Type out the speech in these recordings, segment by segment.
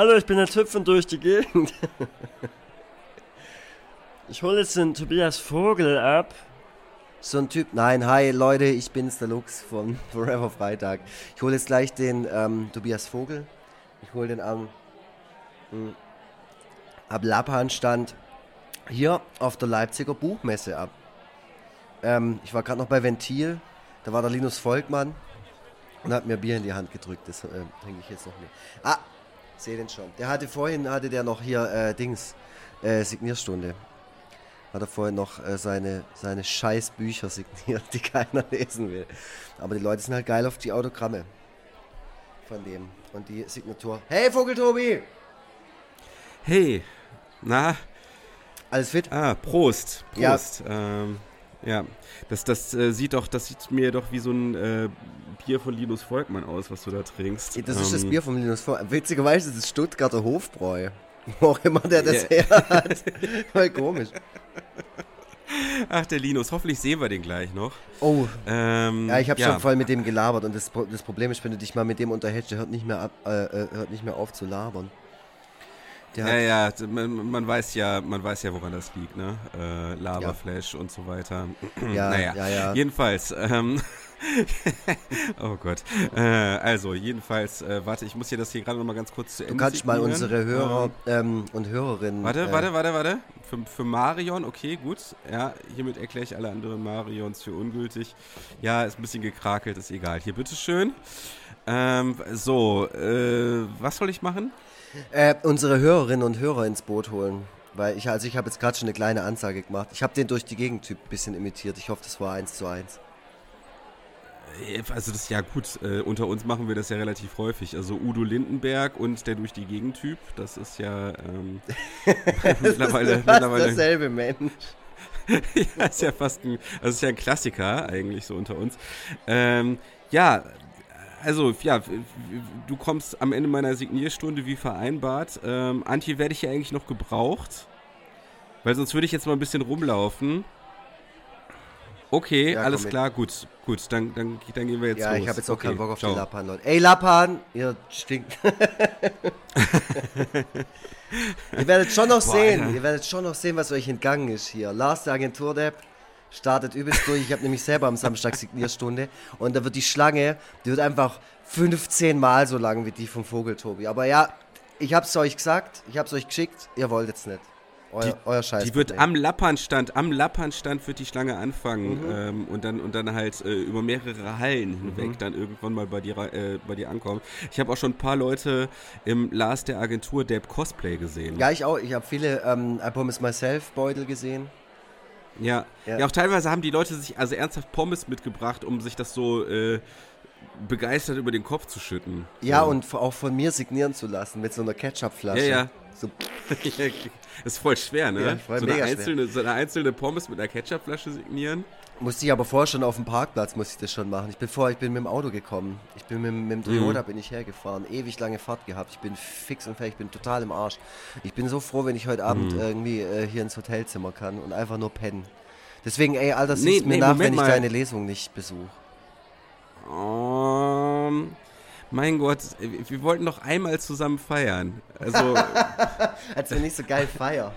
Hallo, ich bin der Tüpfen durch die Gegend. Ich hole jetzt den Tobias Vogel ab. So ein Typ. Nein, hi Leute, ich bin's, der Lux von Forever Freitag. Ich hole jetzt gleich den ähm, Tobias Vogel. Ich hole den am, hm, am Lappan-Stand hier auf der Leipziger Buchmesse ab. Ähm, ich war gerade noch bei Ventil. Da war der Linus Volkmann und hat mir Bier in die Hand gedrückt. Das äh, hänge ich jetzt noch nicht. Ah, sehe den schon. Der hatte vorhin, hatte der noch hier äh, Dings, äh, Signierstunde. Hat er vorhin noch äh, seine, seine scheiß Bücher signiert, die keiner lesen will. Aber die Leute sind halt geil auf die Autogramme von dem. Und die Signatur. Hey Vogeltobi! Hey, na? Alles fit? Ah, Prost. Prost. Ja. Ähm, ja, das, das äh, sieht doch, das sieht mir doch wie so ein äh, Bier von Linus Volkmann aus, was du da trinkst. Das ähm, ist das ähm, Bier von Linus Volkmann. Witzigerweise ist es Stuttgarter Hofbräu. Wo auch immer der das yeah. her hat. Voll komisch. Ach, der Linus. Hoffentlich sehen wir den gleich noch. Oh. Ähm, ja, ich habe ja. schon voll mit dem gelabert. Und das, das Problem ist, wenn du dich mal mit dem unterhältst, der hört nicht mehr, ab, äh, äh hört nicht mehr auf zu labern. Der ja, ja, man, man, weiß ja, man weiß ja, woran das liegt, ne? Äh, Laberflash ja. und so weiter. Ja, naja, ja, ja. Jedenfalls, ähm, oh Gott. Äh, also, jedenfalls, äh, warte, ich muss hier das hier gerade nochmal ganz kurz zu Ende Du kannst mal unsere Hörer ähm, und Hörerinnen. Warte, äh, warte, warte, warte. Für, für Marion, okay, gut. Ja, hiermit erkläre ich alle anderen Marions für ungültig. Ja, ist ein bisschen gekrakelt, ist egal. Hier, bitteschön. Ähm, so, äh, was soll ich machen? Äh, unsere Hörerinnen und Hörer ins Boot holen. Weil ich, also ich habe jetzt gerade schon eine kleine Ansage gemacht. Ich habe den durch die Gegentyp ein bisschen imitiert. Ich hoffe, das war eins zu eins. Äh, also das ist ja gut, äh, unter uns machen wir das ja relativ häufig. Also Udo Lindenberg und der durch die Gegentyp, das ist ja ähm, das mittlerweile, ist fast mittlerweile derselbe Mensch. ja, ist ja fast ein, also ist ja ein Klassiker eigentlich so unter uns. Ähm, ja, also ja, du kommst am Ende meiner Signierstunde wie vereinbart. Ähm, Antje, werde ich ja eigentlich noch gebraucht? Weil sonst würde ich jetzt mal ein bisschen rumlaufen. Okay, ja, alles klar, gut. Gut, dann, dann, dann gehen wir jetzt Ja, los. ich habe jetzt auch okay, keinen Bock auf ciao. die Lappan, Leute. Ey, Lappan, ihr stinkt. ihr werdet schon noch Boah, sehen, Alter. ihr werdet schon noch sehen, was euch entgangen ist hier. Lars, der Agentur-Depp, startet übelst durch. Ich habe nämlich selber am Samstag Signierstunde und da wird die Schlange, die wird einfach 15 Mal so lang wie die vom Vogel, Tobi. Aber ja, ich habe es euch gesagt, ich habe es euch geschickt, ihr wollt jetzt nicht. Euer, die, euer Scheiß. Die wird am Lappernstand, am Lappernstand wird die Schlange anfangen mhm. ähm, und dann und dann halt äh, über mehrere Hallen hinweg mhm. dann irgendwann mal bei dir äh, bei dir ankommen. Ich habe auch schon ein paar Leute im Last der Agentur Depp Cosplay gesehen. Ja, ich auch. Ich habe viele ähm, I Promise Myself Beutel gesehen. Ja. ja. ja, auch teilweise haben die Leute sich also ernsthaft Pommes mitgebracht, um sich das so äh, begeistert über den Kopf zu schütten. Ja, so. und auch von mir signieren zu lassen mit so einer Ketchupflasche. Ja, ja. So. ist voll schwer, ne? Ja, voll so, eine einzelne, so eine einzelne Pommes mit einer Ketchupflasche signieren. Musste ich aber vorher schon auf dem Parkplatz, musste ich das schon machen. Ich bin vorher, ich bin mit dem Auto gekommen. Ich bin mit, mit dem Toyota mhm. bin ich hergefahren. Ewig lange Fahrt gehabt. Ich bin fix und fertig, ich bin total im Arsch. Ich bin so froh, wenn ich heute Abend mhm. irgendwie äh, hier ins Hotelzimmer kann und einfach nur pennen. Deswegen, ey, Alter, siehst nee, mir nee, nach, Moment wenn ich mal. deine Lesung nicht besuche. Um, mein Gott, wir wollten doch einmal zusammen feiern. Also. Als wir nicht so geil feiern.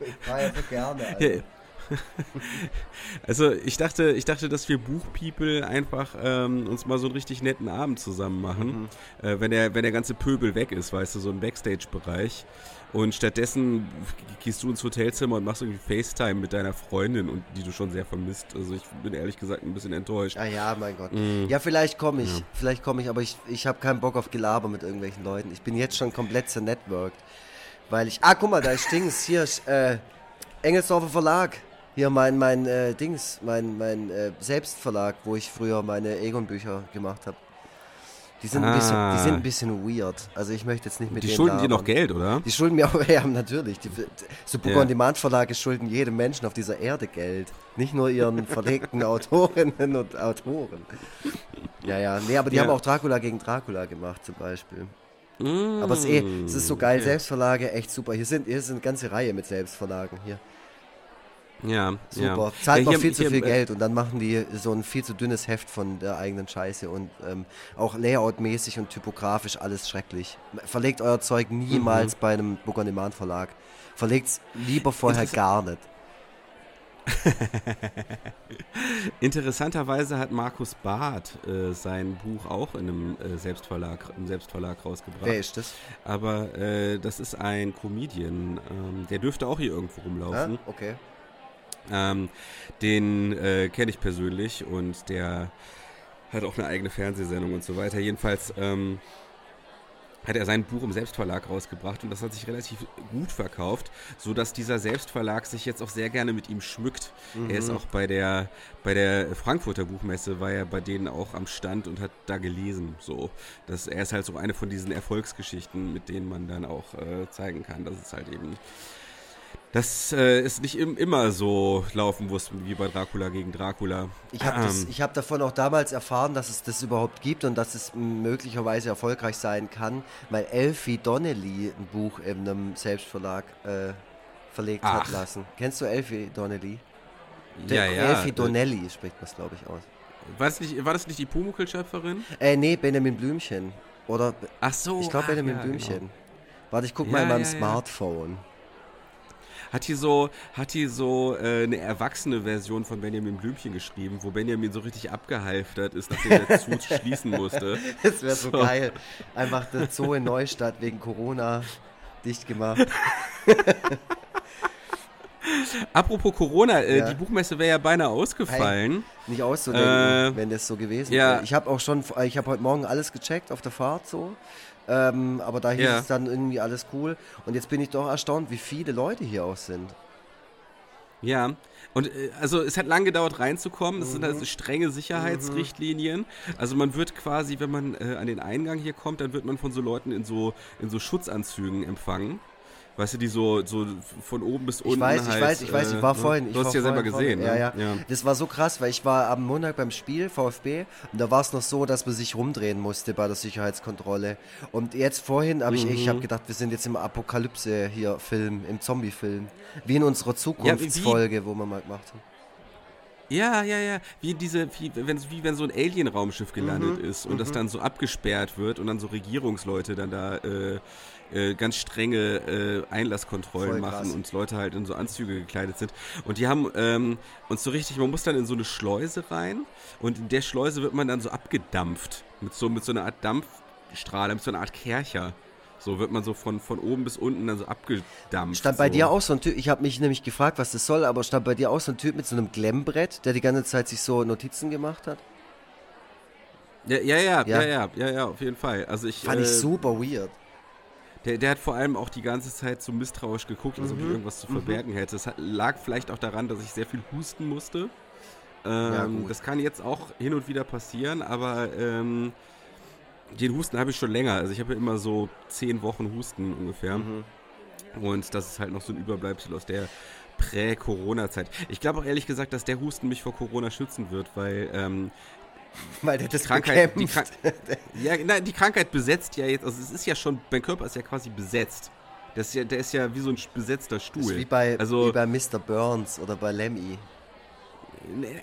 ich feiere so gerne. Alter. Also ich dachte, ich dachte, dass wir Buchpeople einfach ähm, uns mal so einen richtig netten Abend zusammen machen, mhm. äh, wenn der, wenn der ganze Pöbel weg ist, weißt du, so ein Backstage-Bereich. Und stattdessen gehst du ins Hotelzimmer und machst irgendwie FaceTime mit deiner Freundin und die du schon sehr vermisst. Also ich bin ehrlich gesagt ein bisschen enttäuscht. Ah ja, mein Gott. Mhm. Ja, vielleicht komme ich. Ja. Vielleicht komme ich, aber ich, ich habe keinen Bock auf Gelaber mit irgendwelchen Leuten. Ich bin jetzt schon komplett zernetworked. Weil ich. Ah, guck mal, da ist Dings. Hier äh, Engelsdorfer Verlag. Hier mein, mein äh, Dings, mein, mein äh, Selbstverlag, wo ich früher meine Egon-Bücher gemacht habe. Die sind, ah. ein bisschen, die sind ein bisschen weird. Also ich möchte jetzt nicht mit Die denen schulden dir noch Geld, oder? Die schulden mir auch, ja, natürlich. Die, so Book on Demand Verlage schulden jedem Menschen auf dieser Erde Geld. Nicht nur ihren verlegten Autorinnen und Autoren. Ja, ja. Nee, aber die ja. haben auch Dracula gegen Dracula gemacht zum Beispiel. Mm. Aber es ist, eh, es ist so geil, Selbstverlage, echt super. Hier sind, hier sind eine ganze Reihe mit Selbstverlagen hier. Ja, Super. ja. Zahlt ja, noch viel zu viel äh, Geld und dann machen die so ein viel zu dünnes Heft von der eigenen Scheiße und ähm, auch layoutmäßig und typografisch alles schrecklich. Verlegt euer Zeug Mhm. niemals bei einem Book on Demand Verlag. Verlegt's lieber vorher gar nicht. Interessanterweise hat Markus Barth äh, sein Buch auch in einem äh, Selbstverlag, im Selbstverlag rausgebracht. Wer ist das? Aber äh, das ist ein Comedian, ähm, der dürfte auch hier irgendwo Ah, rumlaufen. okay. Ähm, den äh, kenne ich persönlich und der hat auch eine eigene Fernsehsendung und so weiter. Jedenfalls ähm, hat er sein Buch im Selbstverlag rausgebracht und das hat sich relativ gut verkauft, so dass dieser Selbstverlag sich jetzt auch sehr gerne mit ihm schmückt. Er ist auch bei der bei der Frankfurter Buchmesse war er bei denen auch am Stand und hat da gelesen. So, das er ist halt so eine von diesen Erfolgsgeschichten, mit denen man dann auch äh, zeigen kann, dass es halt eben das äh, ist nicht im, immer so laufen muss wie bei Dracula gegen Dracula. Ich habe Ähm, hab davon auch damals erfahren, dass es das überhaupt gibt und dass es möglicherweise erfolgreich sein kann, weil Elfie Donnelly ein Buch in einem Selbstverlag äh, verlegt hat Ach. lassen. Kennst du Elfie Donnelly? ja, ja. Elfie Donnelly spricht man es, glaube ich, aus. War das nicht, war das nicht die Pumuckl-Schöpferin? Äh, nee, Benjamin Blümchen. Oder, Ach so. ich glaube Benjamin ja, Blümchen. genau. Warte, ich guck mal Ja, in meinem. Smartphone. Hat die so, hat die so äh, eine erwachsene Version von Benjamin Blümchen geschrieben, wo Benjamin so richtig abgehalftert ist, nachdem der Zoo schließen musste. Das wäre so, So. geil. Einfach der Zoo in Neustadt wegen Corona dicht gemacht. Apropos Corona, äh, Ja. die Buchmesse wäre ja beinahe ausgefallen. Nicht auszudenken, Äh, wenn das so gewesen ja. wäre. Ich habe auch schon, ich habe heute Morgen alles gecheckt auf der Fahrt so. Ähm, aber da hieß Ja. es dann irgendwie alles cool. Und jetzt bin ich doch erstaunt, wie viele Leute hier auch sind. Ja, und äh, also es hat lange gedauert reinzukommen. Es sind Mhm. also strenge Sicherheitsrichtlinien. Also man wird quasi, wenn man äh, an den Eingang hier kommt, dann wird man von so Leuten in so in so Schutzanzügen empfangen. Weißt du, die so, so von oben bis unten Ich weiß, ich halt, weiß, ich weiß, ich äh, war ne? vorhin. Ich Du hast ja selber gesehen, ne? Ja, ja, Das war so krass, weil ich war am Montag beim Spiel VfB und da war es noch so, dass man sich rumdrehen musste bei der Sicherheitskontrolle. Und jetzt vorhin habe ich, ich Mhm. habe gedacht, wir sind jetzt im Apokalypse hier Film, im Zombie-Film, wie in unserer Zukunftsfolge, wo wir mal gemacht haben. Ja, ja, ja. Wie diese, wie wenn, wie wenn so ein Alien-Raumschiff gelandet Mhm, ist und das dann so abgesperrt wird und dann so Regierungsleute dann da äh, äh, ganz strenge äh, Einlasskontrollen machen und Leute halt in so Anzüge gekleidet sind. Und die haben ähm, uns so richtig, man muss dann in so eine Schleuse rein und in der Schleuse wird man dann so abgedampft mit so, mit so einer Art Dampfstrahler, mit so einer Art Kercher. So wird man so von, von oben bis unten dann so abgedampft. Stand bei so. dir auch so ein Typ, ich habe mich nämlich gefragt, was das soll, aber stand bei dir auch so ein Typ mit so einem Glemmbrett, der die ganze Zeit sich so Notizen gemacht hat? Ja, ja, ja, Ja. ja, ja, ja, ja, auf jeden Fall. Also ich, Fand ich äh, super weird. Der, der hat vor allem auch die ganze Zeit so misstrauisch geguckt, als ob Mhm. ich irgendwas zu verbergen hätte. Es hat, lag vielleicht auch daran, dass ich sehr viel husten musste. Ähm, gut. das kann jetzt auch hin und wieder passieren, aber ähm, den Husten habe ich schon länger. Also ich habe ja immer so zehn Wochen Husten ungefähr. Mhm. Und das ist halt noch so ein Überbleibsel aus der Prä-Corona-Zeit. Ich glaube auch ehrlich gesagt, dass der Husten mich vor Corona schützen wird, weil ähm, Weil der das Krankheit, die, bekämpft. Krank ja, nein, die Krankheit besetzt ja jetzt, also es ist ja schon, mein Körper ist ja quasi besetzt. Das ist ja, der ist ja wie so ein besetzter Das Stuhl. ist wie bei, also, wie bei Mr. Burns oder bei Lemmy.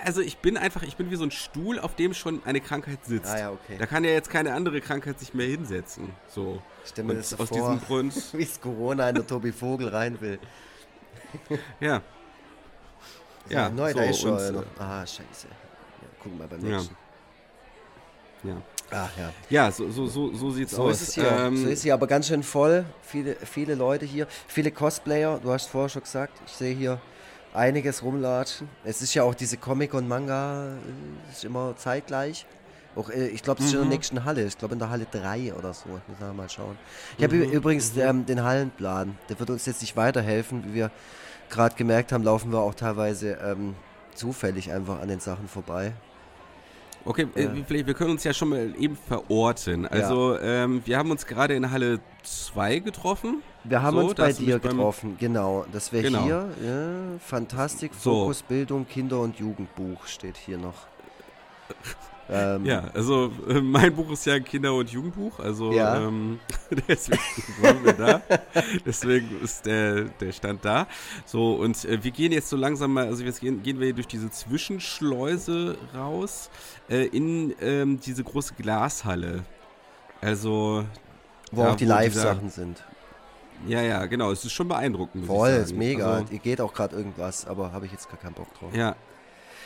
Also ich bin einfach, ich bin wie so ein Stuhl, auf dem schon eine Krankheit sitzt. Ah ja, okay. Da kann ja jetzt keine andere Krankheit sich mehr hinsetzen. So. Mir Und das aus vor, diesem Grund, wie es Corona in der Tobi Vogel rein will. ja. Ja, neu, so, da ist schon. und, äh, noch. Ah, scheiße. Ja, gucken wir beim Ja. nächsten. Ja, Ach ja. ja so, so, so, so sieht's So aus. ist es hier. Ähm, so ist es hier aber ganz schön voll. Viele, viele Leute hier. Viele Cosplayer. Du hast vorher schon gesagt. Ich sehe hier einiges rumlatschen. Es ist ja auch diese Comic und Manga. äh, Ist immer zeitgleich. Auch, äh, ich glaube, das ist in der Mhm. nächsten Halle. Ich glaube, in der Halle 3 oder so. Ich muss nachher mal schauen. Ich habe Mhm, übrigens ähm, den Hallenplan. Der wird uns jetzt nicht weiterhelfen. Wie wir gerade gemerkt haben, laufen wir auch teilweise ähm, zufällig einfach an den Sachen vorbei. Okay, äh, Ja. vielleicht, wir können uns ja schon mal eben verorten. Also, ähm, wir haben uns gerade in Halle 2 getroffen. Wir haben So, uns da bei dir getroffen, genau. Das wäre Genau. hier. Ja, Fantastik, So. Fokus, Bildung, Kinder- und Jugendbuch steht hier noch. Ähm, ja, also äh, mein Buch ist ja ein Kinder- und Jugendbuch, also ja. ähm, deswegen waren wir da. Deswegen ist der, der Stand da. So, und äh, wir gehen jetzt so langsam mal, also jetzt gehen, gehen wir durch diese Zwischenschleuse raus äh, in ähm, diese große Glashalle. Also. Wo auch die Live-Sachen sind. Ja, ja, genau. Es ist schon beeindruckend. Voll, ist mega. Also, Ihr geht auch gerade irgendwas, aber habe ich jetzt gar keinen Bock drauf. Ja,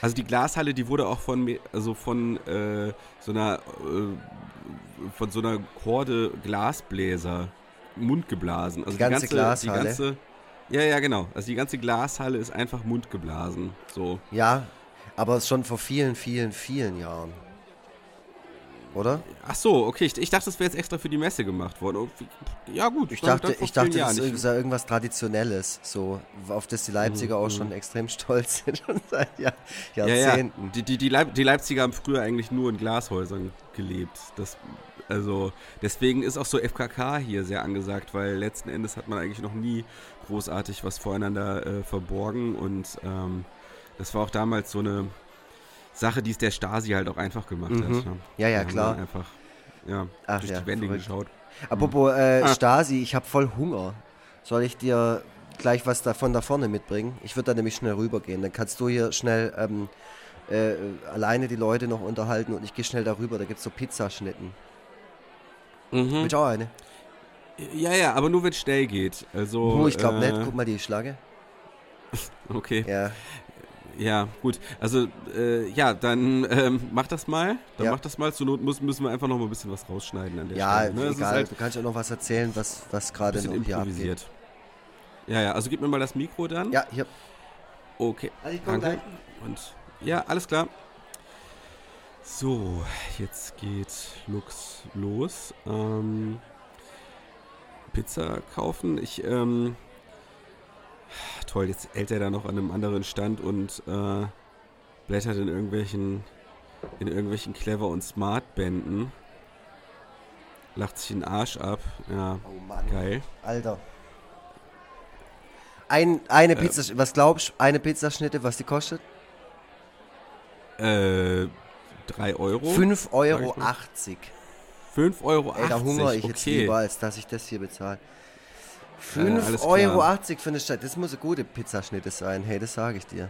also die Glashalle, die wurde auch von also von äh, so einer äh, von so einer Horde Glasbläser mundgeblasen. Also die ganze, die ganze Glashalle. Die ganze, ja, ja, genau. Also die ganze Glashalle ist einfach mundgeblasen. So. Ja, aber schon vor vielen, vielen, vielen Jahren oder? Ach so, okay. Ich, ich dachte, das wäre jetzt extra für die Messe gemacht worden. Oh, ja, gut. Ich dachte, ich dachte das ist irgendwas Traditionelles, so, auf das die Leipziger mhm. auch schon extrem stolz sind, schon seit Jahr, Jahrzehnten. Ja, ja. Die, die, die, Leip die Leipziger haben früher eigentlich nur in Glashäusern gelebt. Das, also, deswegen ist auch so FKK hier sehr angesagt, weil letzten Endes hat man eigentlich noch nie großartig was voreinander äh, verborgen und ähm, das war auch damals so eine Sache, die es der Stasi halt auch einfach gemacht mhm. hat. Ne? Ja, ja, klar. Einfach ja, Ach, durch ja, die Wände verrückt. geschaut. Apropos äh, ah. Stasi, ich habe voll Hunger. Soll ich dir gleich was davon da vorne mitbringen? Ich würde da nämlich schnell rübergehen. Dann kannst du hier schnell ähm, äh, alleine die Leute noch unterhalten und ich gehe schnell darüber. Da gibt es so Pizzaschnitten. Mhm. Willst du auch eine? Ja, ja, aber nur wenn es schnell geht. Also, oh, ich glaube äh, nicht. Guck mal die Schlage. okay. Ja. Ja, gut. Also, äh, ja, dann ähm, mach das mal. Dann ja. mach das mal. Zur Not muss, müssen wir einfach noch mal ein bisschen was rausschneiden an der ja, Stelle. Ja, ne? egal. Halt du kannst auch noch was erzählen, was, was gerade noch hier abgeht. Ja, ja. Also, gib mir mal das Mikro dann. Ja, hier. Okay. Also ich Danke. Gleich. Und ja, alles klar. So, jetzt geht Lux los. Ähm, Pizza kaufen. Ich, ähm, toll, jetzt hält er da noch an einem anderen Stand und äh, blättert in irgendwelchen, in irgendwelchen Clever- und Smart-Bänden. Lacht sich den Arsch ab. Ja, oh Mann. geil. Alter. Ein, eine äh, Pizza, was glaubst du, eine Pizzaschnitte, was die kostet? Äh, 3 Euro. 5,80 Euro. 5,80 Euro. Ey, da hungere ich okay. jetzt lieber, als dass ich das hier bezahle. 5,80 Euro für eine Stadt. Das muss eine gute Pizzaschnitte sein. Hey, das sage ich dir.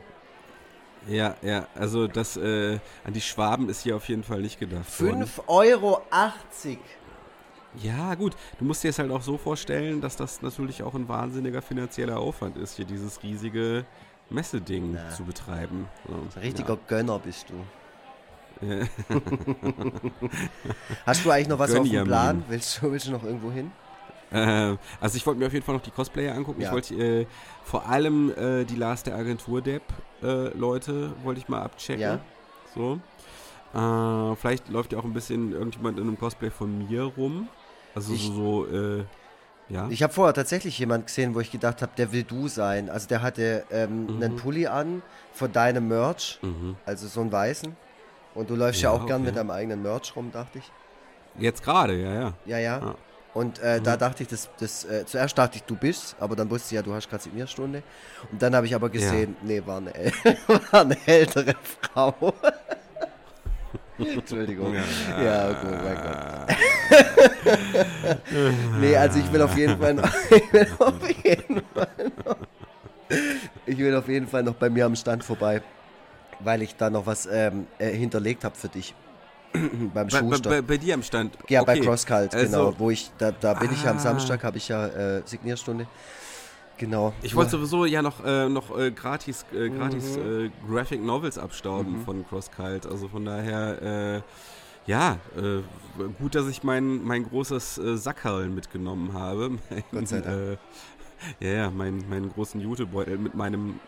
Ja, ja, also das äh, an die Schwaben ist hier auf jeden Fall nicht gedacht. 5,80 Euro. Ja, gut. Du musst dir es halt auch so vorstellen, dass das natürlich auch ein wahnsinniger finanzieller Aufwand ist, hier dieses riesige Messeding ja. zu betreiben. So, richtiger ja. Gönner bist du. Hast du eigentlich noch was Gönn auf dem Plan? Willst du, willst du noch irgendwo hin? Äh, also ich wollte mir auf jeden Fall noch die Cosplayer angucken. Ja. Ich wollte äh, vor allem äh, die Last der Agentur Depp äh, Leute wollte ich mal abchecken. Ja. So. Äh, vielleicht läuft ja auch ein bisschen irgendjemand in einem Cosplay von mir rum. Also ich, so, äh, ja. Ich habe vorher tatsächlich jemanden gesehen, wo ich gedacht habe, der will du sein. Also der hatte ähm, mhm. einen Pulli an von deinem Merch, mhm. also so einen weißen. Und du läufst ja, ja auch okay. gern mit deinem eigenen Merch rum, dachte ich. Jetzt gerade, ja, ja. Ja, ja. ja. Und äh, mhm. da dachte ich, das, das, äh, zuerst dachte ich, du bist, aber dann wusste ich ja, du hast gerade Signierstunde. Und dann habe ich aber gesehen, ja. nee, war eine, war eine ältere Frau. Entschuldigung. Ja, ja oh mein Gott. nee, also ich will auf jeden Fall noch, ich will auf jeden Fall noch, ich will auf jeden Fall noch bei mir am Stand vorbei, weil ich da noch was ähm, äh, hinterlegt habe für dich. beim Schuster. Bei, bei, bei, dir am Stand? Ja, okay. bei CrossCult, also, genau. Wo ich, da, da bin ah. ich ja am. Samstag, habe ich ja äh, Signierstunde. Genau. Ich wollte sowieso ja noch, äh, noch äh, gratis, äh, gratis mhm. Graphic Novels abstauben mhm. von CrossCult. Also von daher, äh, ja, äh, gut, dass ich mein, mein großes äh, Sackhallen mitgenommen habe. Gott sei Dank. ja, ja, mein, meinen großen Jutebeutel mit meinem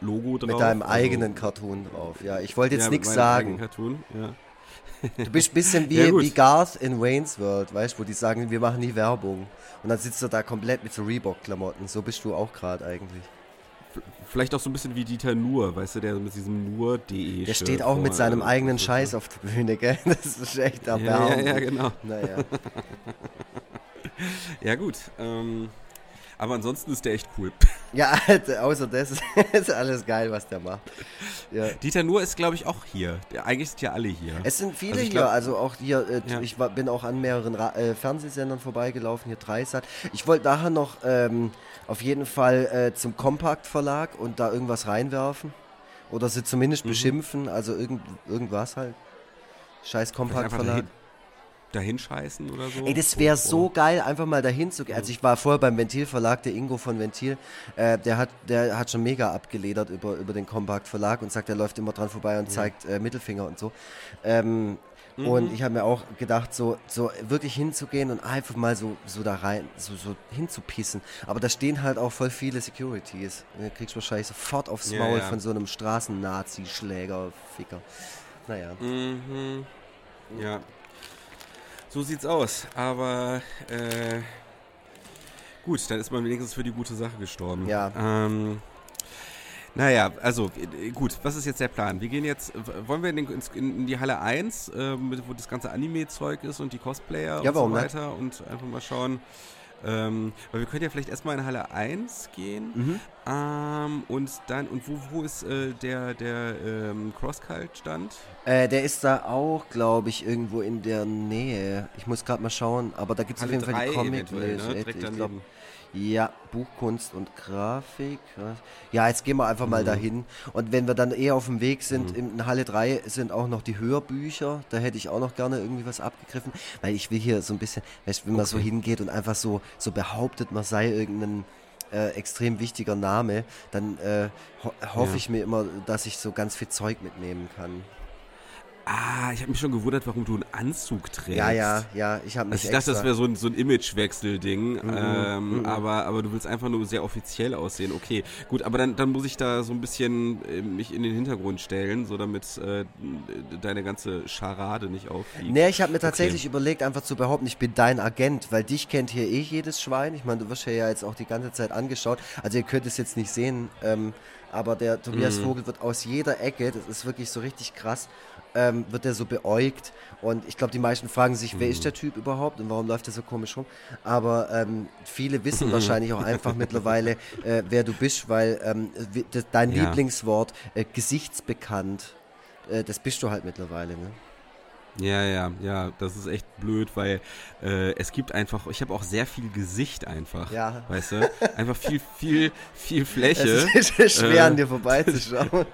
Logo drauf. Mit deinem also, eigenen Cartoon drauf, ja. Ich wollte jetzt ja, nichts sagen. Cartoon, ja. Du bist ein bisschen wie, ja, wie Garth in Wayne's World, weißt du, wo die sagen, wir machen nie Werbung. Und dann sitzt er da komplett mit so Reebok-Klamotten. So bist du auch gerade eigentlich. Vielleicht auch so ein bisschen wie Dieter Nur, weißt du, der mit diesem Nur.de. Der steht auch mit seinem eigenen Scheiß auf der Bühne, gell? Das ist echt erbärmlich. Ja, ja, ja, genau. Naja. ja, gut. Ähm, aber ansonsten ist der echt cool. Ja, außer das ist alles geil, was der macht. Ja. Dieter Nuhr ist, glaube ich, auch hier. Eigentlich sind ja alle hier. Es sind viele also hier, also auch hier, äh, ja. ich war, bin auch an mehreren Ra äh, Fernsehsendern vorbeigelaufen, hier Dreisat. Ich wollte nachher noch ähm, auf jeden Fall äh, zum Kompakt Verlag und da irgendwas reinwerfen. Oder sie zumindest mhm. beschimpfen, also irgend, irgendwas halt. Scheiß Kompakt Verlag dahin scheißen oder so? Ey, das wäre so geil, einfach mal dahin zu gehen. Also ich war vorher beim Ventil-Verlag, der Ingo von Ventil, äh, der, hat, der hat schon mega abgeledert über, über den Compact Verlag und sagt, er läuft immer dran vorbei und zeigt äh, Mittelfinger und so. Ähm, mhm. Und ich habe mir auch gedacht, so, so wirklich hinzugehen und einfach mal so, so da rein, so, so hinzupissen. Aber da stehen halt auch voll viele Securities. Da kriegst du wahrscheinlich sofort aufs Maul ja, ja. von so einem Straßen-Nazi-Schläger-Ficker. Naja. Mhm. Ja, so sieht's aus. Aber äh, gut, dann ist man wenigstens für die gute Sache gestorben. Ja. Ähm, naja, also äh, gut, was ist jetzt der Plan? Wir gehen jetzt, wollen wir in, den, in die Halle 1, äh, wo das ganze Anime-Zeug ist und die Cosplayer ja, und so weiter nicht? und einfach mal schauen, ähm, weil wir können ja vielleicht erstmal in Halle 1 gehen. Mhm. Ähm, und dann, und wo, wo ist äh, der, der ähm, Crosscult-Stand? Äh, der ist da auch, glaube ich, irgendwo in der Nähe. Ich muss gerade mal schauen, aber da gibt es auf jeden Fall die comic ne? Ich glaube, ja, Buchkunst und Grafik. Ja, jetzt gehen wir einfach mal mhm. dahin. Und wenn wir dann eher auf dem Weg sind, mhm. in Halle 3 sind auch noch die Hörbücher. Da hätte ich auch noch gerne irgendwie was abgegriffen, weil ich will hier so ein bisschen, weißt, wenn okay. man so hingeht und einfach so, so behauptet, man sei irgendein äh, extrem wichtiger Name, dann äh, ho hoffe ja. ich mir immer, dass ich so ganz viel Zeug mitnehmen kann. Ah, ich habe mich schon gewundert, warum du einen Anzug trägst. Ja, ja, ja, ich habe mich also Ich dachte, das wäre so ein, so ein Imagewechsel-Ding, mhm, ähm, mhm. aber, aber du willst einfach nur sehr offiziell aussehen. Okay, gut, aber dann, dann muss ich da so ein bisschen äh, mich in den Hintergrund stellen, so damit äh, deine ganze Scharade nicht auffliegt. Nee, ich habe mir tatsächlich okay. überlegt, einfach zu behaupten, ich bin dein Agent, weil dich kennt hier eh jedes Schwein. Ich meine, du wirst ja jetzt auch die ganze Zeit angeschaut. Also ihr könnt es jetzt nicht sehen, ähm, aber der Tobias mhm. Vogel wird aus jeder Ecke, das ist wirklich so richtig krass, ähm, wird er so beäugt. Und ich glaube, die meisten fragen sich, mhm. wer ist der Typ überhaupt und warum läuft er so komisch rum? Aber ähm, viele wissen wahrscheinlich auch einfach mittlerweile, äh, wer du bist, weil ähm, dein ja. Lieblingswort äh, gesichtsbekannt, äh, das bist du halt mittlerweile. Ne? Ja, ja, ja, das ist echt blöd, weil äh, es gibt einfach, ich habe auch sehr viel Gesicht einfach, ja. weißt du, einfach viel, viel, viel Fläche. Es ist schwer äh, an dir vorbeizuschauen.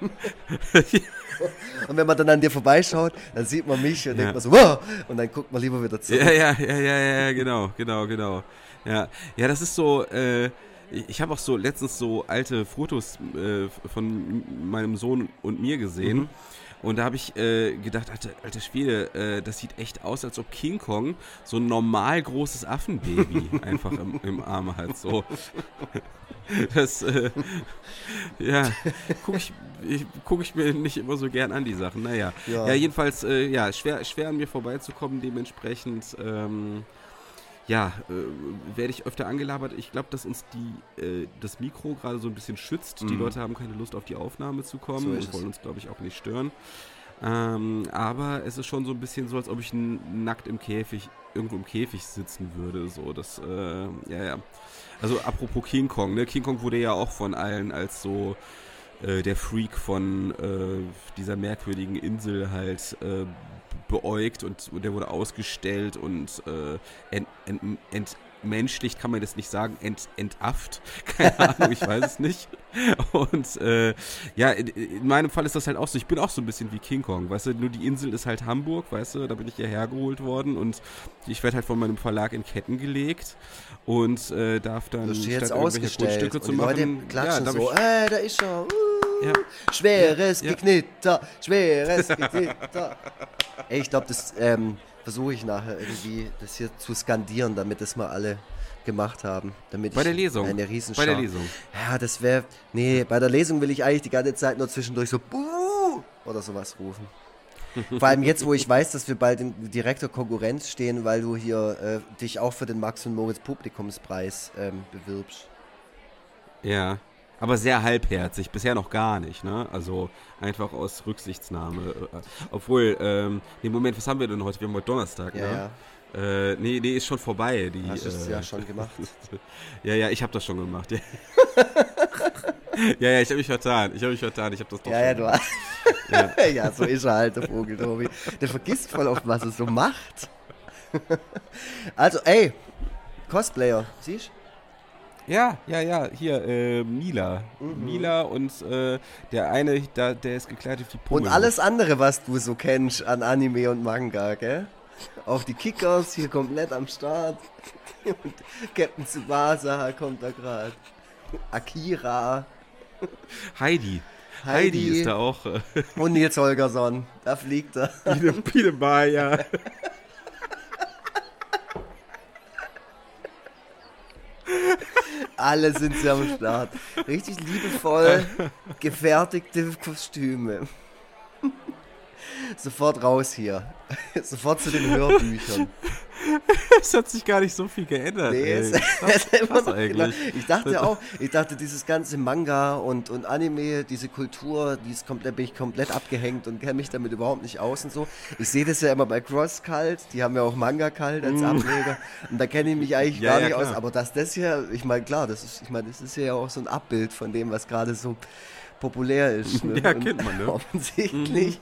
ja. Und wenn man dann an dir vorbeischaut, dann sieht man mich und ja. denkt man so, wow! und dann guckt man lieber wieder zurück. Ja, ja, ja, ja, ja, genau, genau, genau. Ja, ja, das ist so, äh, ich habe auch so letztens so alte Fotos äh, von meinem Sohn und mir gesehen. Mhm. Und da habe ich äh, gedacht, alter, alter Schwede, äh, das sieht echt aus, als ob King Kong so ein normal großes Affenbaby einfach im, im Arm hat. So. Das, äh, ja, gucke ich, guck ich mir nicht immer so gern an, die Sachen. Naja, ja, ja jedenfalls, äh, ja, schwer, schwer an mir vorbeizukommen, dementsprechend. Ähm, ja, äh, werde ich öfter angelabert. Ich glaube, dass uns die, äh, das Mikro gerade so ein bisschen schützt. Mhm. Die Leute haben keine Lust auf die Aufnahme zu kommen so und wollen uns, glaube ich, auch nicht stören. Ähm, aber es ist schon so ein bisschen so, als ob ich nackt im Käfig, irgendwo im Käfig sitzen würde. So, das, äh, ja, ja. Also apropos King Kong, ne? King Kong wurde ja auch von allen als so äh, der Freak von äh, dieser merkwürdigen Insel halt äh, beäugt und, und der wurde ausgestellt und äh, ent, ent, entmenschlicht kann man das nicht sagen, ent, entafft. Keine Ahnung, ich weiß es nicht. Und äh, ja, in, in, meinem Fall ist das halt auch so. Ich bin auch so ein bisschen wie King Kong, weißt du, nur die Insel ist halt Hamburg, weißt du, da bin ich hierher geholt worden und ich werde halt von meinem Verlag in Ketten gelegt und äh, darf dann das statt jetzt irgendwelche Grundstücke zu machen. Leute klatschen ja, so, äh, da ist er. Uh, ja. Schweres ja. Geknitter, schweres Geknitter. Ey, ich glaube, das ähm, versuche ich nachher irgendwie, das hier zu skandieren, damit das mal alle gemacht haben. Damit bei der Lesung. Eine Bei der Lesung. Ja, das wäre. Nee, bei der Lesung will ich eigentlich die ganze Zeit nur zwischendurch so Buh! oder sowas rufen. Vor allem jetzt, wo ich weiß, dass wir bald in direkter Konkurrenz stehen, weil du hier äh, dich auch für den Max und Moritz Publikumspreis ähm, bewirbst. Ja, aber sehr halbherzig, bisher noch gar nicht, ne? Also einfach aus Rücksichtsnahme. Äh, obwohl, ähm, nee, Moment, was haben wir denn heute? Wir haben heute Donnerstag, ja, ne? Ja. Äh, nee, nee, ist schon vorbei. Die, Hast du es äh, ja schon gemacht? ja, ja, ich habe das schon gemacht. Ja, ja, ja ich habe mich vertan. Ich habe mich vertan. Ich habe das doch ja, schon ja, du gemacht. Ja. ja. so ist er halt, der Vogel, Tobi. Der vergisst voll oft, was er so macht. also, ey, Cosplayer, siehst du? Ja, ja, ja, hier, äh, Mila. Mhm. Mila und äh, der eine, da, der ist gekleidet wie Pummel. Und alles andere, was du so kennst an Anime und Manga, gell? Auch die Kickers hier komplett am Start. Und Captain Tsubasa kommt da gerade. Akira. Heidi. Heidi. Heidi ist da auch. Äh und Nils Holgersson. Da fliegt er. Biene, Biene Maya. Alle sind sie am Start. Richtig liebevoll gefertigte Kostüme. Sofort raus hier. Sofort zu den Hörbüchern. es hat sich gar nicht so viel geändert. Nee, es, immer noch genau. Ich dachte auch, ich dachte, dieses ganze Manga und, und Anime, diese Kultur, die ist komplett, bin ich komplett abgehängt und kenne mich damit überhaupt nicht aus und so. Ich sehe das ja immer bei Cross Cult, die haben ja auch Manga Cult als mm. Ableger und da kenne ich mich eigentlich ja, gar ja, nicht klar. aus. Aber dass das hier, ich meine, klar, das ist, ich meine, das ist ja auch so ein Abbild von dem, was gerade so populär ist. Ne? Ja, kennt man, ne? Offensichtlich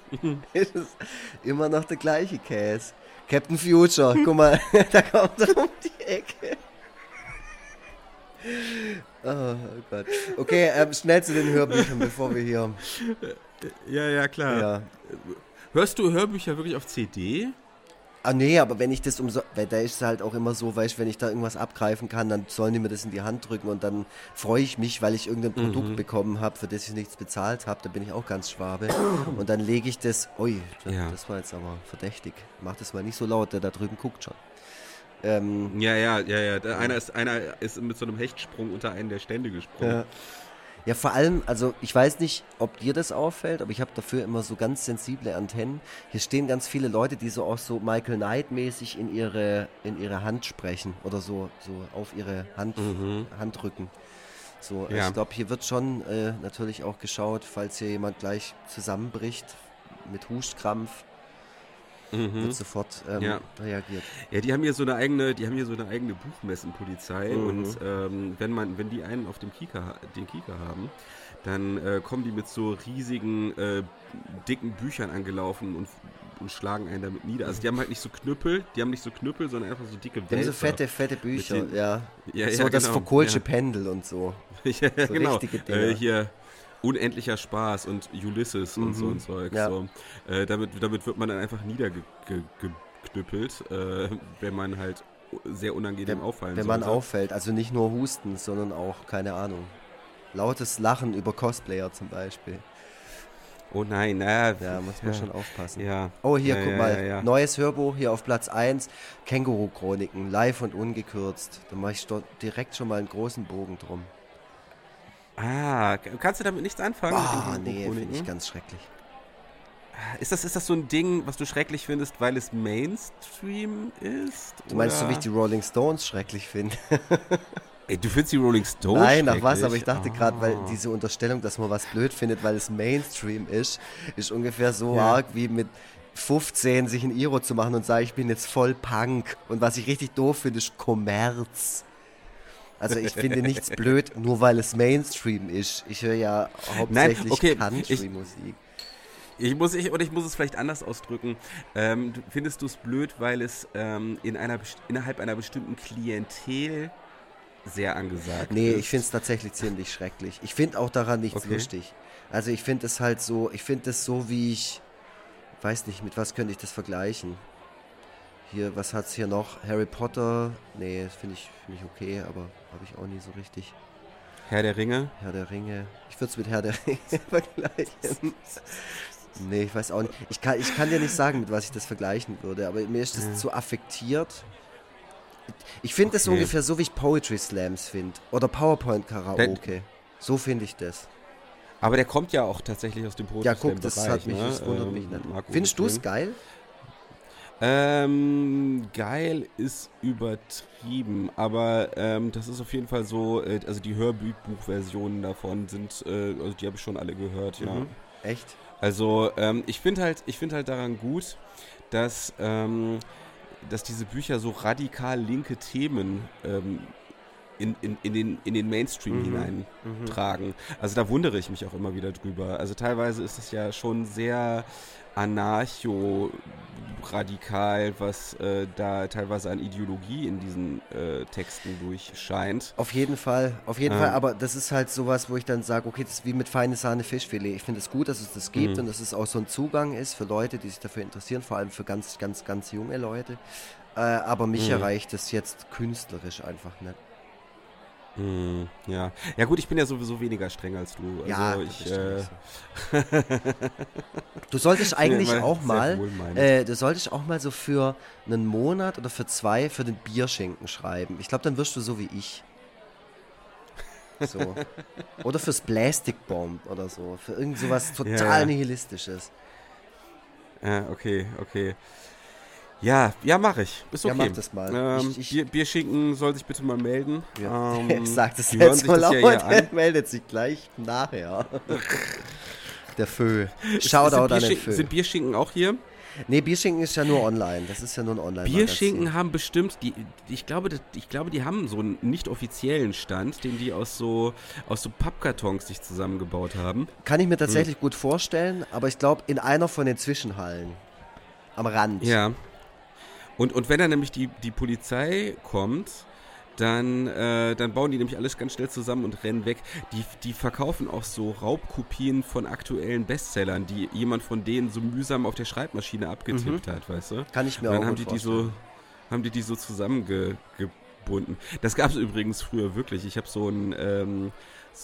ist es immer noch der gleiche Käse. Captain Future, guck mal, da kommt er um die Ecke. Oh Gott. Okay, ähm, schnell zu den Hörbüchern, bevor wir hier. Ja, ja, klar. Ja. Hörst du Hörbücher wirklich auf CD? Ah nee, aber wenn ich das umso, weil da ist es halt auch immer so, weißt wenn ich da irgendwas abgreifen kann, dann sollen die mir das in die Hand drücken und dann freue ich mich, weil ich irgendein Produkt mhm. bekommen habe, für das ich nichts bezahlt habe, da bin ich auch ganz schwabe. Und dann lege ich das, ui, das, ja. das war jetzt aber verdächtig. Mach das mal nicht so laut, der da drüben guckt schon. Ähm, ja, ja, ja, ja. Einer ist, einer ist mit so einem Hechtsprung unter einen der Stände gesprungen. Ja. Ja, vor allem, also ich weiß nicht, ob dir das auffällt, aber ich habe dafür immer so ganz sensible Antennen. Hier stehen ganz viele Leute, die so auch so Michael Knight-mäßig in ihre, in ihre Hand sprechen oder so, so auf ihre Hand, mhm. Handrücken. So, ja. ich glaube, hier wird schon äh, natürlich auch geschaut, falls hier jemand gleich zusammenbricht mit Hustkrampf mhm. wird sofort ähm, ja. reagiert. Ja, die haben hier so eine eigene, die haben hier so eine eigene Buchmessenpolizei mhm. und ähm, wenn man, wenn die einen auf dem Kika, den Kika haben, dann äh, kommen die mit so riesigen, äh, dicken Büchern angelaufen und, und schlagen einen damit nieder. Also die haben halt nicht so Knüppel, die haben nicht so Knüppel, sondern einfach so dicke Wälzer. so fette, fette Bücher, den, ja. ja. ja. So das genau, Foucault'sche ja. Pendel und so. ja, so genau. Äh, hier unendlicher Spaß und Ulysses mhm. und so mhm. und Zeug. Ja. So. Äh, damit, damit wird man dann einfach niedergeknüppelt, äh, wenn man halt sehr unangenehm wenn, auffallen Wenn sollte. man auffällt, also nicht nur Husten, sondern auch, keine Ahnung, lautes Lachen über Cosplayer zum Beispiel. Oh nein, na, ja, muss man ja, schon aufpassen. Ja. Oh, hier, ja, guck mal, neues Hörbuch hier auf Platz 1, Känguru-Chroniken, live und ungekürzt. Da mache ich direkt schon mal einen großen Bogen drum. Ah, kannst du damit nichts anfangen? Ah, oh, nee, finde ich ganz schrecklich. Ist das, ist das so ein Ding, was du schrecklich findest, weil es Mainstream ist? Du meinst oder? so, wie ich die Rolling Stones schrecklich finde? Ey, du findest die Rolling Stones Nein, nach was, aber ich dachte oh. gerade, weil diese Unterstellung, dass man was blöd findet, weil es Mainstream ist, ist ungefähr so ja. arg wie mit 15 sich ein Iro zu machen und sagen, ich bin jetzt voll Punk. Und was ich richtig doof finde, ist Kommerz. Also ich finde nichts blöd, nur weil es Mainstream ist. Ich höre ja hauptsächlich Nein, okay, Country-Musik. Ich muss, ich, oder ich muss es vielleicht anders ausdrücken. Ähm, findest du es blöd, weil es ähm, in einer, innerhalb einer bestimmten Klientel sehr angesagt nee, ist? Nee, ich finde es tatsächlich ziemlich schrecklich. Ich finde auch daran nichts okay. lustig. Also ich finde es halt so, ich finde es so, wie ich, weiß nicht, mit was könnte ich das vergleichen? Hier, was hat es hier noch? Harry Potter? Nee, das finde ich, find ich okay, aber habe ich auch nie so richtig. Herr der Ringe? Herr der Ringe. Ich würde es mit Herr der Ringe vergleichen. nee, ich weiß auch nicht. Ich kann, ich kann dir nicht sagen, mit was ich das vergleichen würde, aber mir ist das ja. zu affektiert. Ich finde das ungefähr so, wie ich Poetry Slams finde. Oder PowerPoint Karaoke. So finde ich das. Aber der kommt ja auch tatsächlich aus dem Poetry Ja, guck, das Bereich, hat mich, ne? das wundert ähm, mich nicht. Findest du es geil? Ähm, geil ist übertrieben, aber ähm, das ist auf jeden Fall so, äh, also die Hörbuchversionen davon sind, äh, also die habe ich schon alle gehört, ja. Mhm. Echt? Also ähm, ich finde halt, ich finde halt daran gut, dass, ähm, dass diese Bücher so radikal linke Themen ähm, in, in, in, den, in den Mainstream mhm. hineintragen. Also da wundere ich mich auch immer wieder drüber. Also teilweise ist es ja schon sehr anarcho-radikal, was äh, da teilweise an Ideologie in diesen äh, Texten durchscheint. Auf jeden Fall, auf jeden ähm. Fall, aber das ist halt sowas, wo ich dann sage, okay, das ist wie mit feine Sahne Fischfilet. Ich finde es gut, dass es das gibt mhm. und dass es auch so ein Zugang ist für Leute, die sich dafür interessieren, vor allem für ganz, ganz, ganz junge Leute. Äh, aber mich mhm. erreicht es jetzt künstlerisch einfach nicht. Hm, ja. Ja gut, ich bin ja sowieso weniger streng als du. Also ja, ich, äh, du solltest eigentlich auch mal, äh, du solltest auch mal so für einen Monat oder für zwei für den Bierschinken schreiben. Ich glaube, dann wirst du so wie ich. So. oder fürs Plastic Bomb oder so. Für irgend sowas total ja. nihilistisches. Ja, okay, okay. Ja, ja, mache ich. Ist okay. Ja, mach das mal. Ähm, ich, ich, Bier, Bierschinken soll sich bitte mal melden. Ja. Ähm, Sagt es jetzt mal laut, er meldet sich gleich nachher. Der Fö. Shoutout an den Fö. Sind Bierschinken auch hier? Nee, Bierschinken ist ja nur online. Das ist ja nur ein online -Magazin. Bierschinken haben bestimmt, die, ich, glaube, ich glaube, die haben so einen nicht offiziellen Stand, den die aus so, aus so Pappkartons sich zusammengebaut haben. Kann ich mir tatsächlich hm. gut vorstellen, aber ich glaube, in einer von den Zwischenhallen. Am Rand. Ja. Und, und wenn dann nämlich die, die Polizei kommt, dann, äh, dann bauen die nämlich alles ganz schnell zusammen und rennen weg. Die, die verkaufen auch so Raubkopien von aktuellen Bestsellern, die jemand von denen so mühsam auf der Schreibmaschine abgetippt mhm. hat, weißt du? Kann ich mir und auch dann haben die, die so haben die die so zusammengebunden. Das gab es übrigens früher wirklich. Ich habe so ein ähm,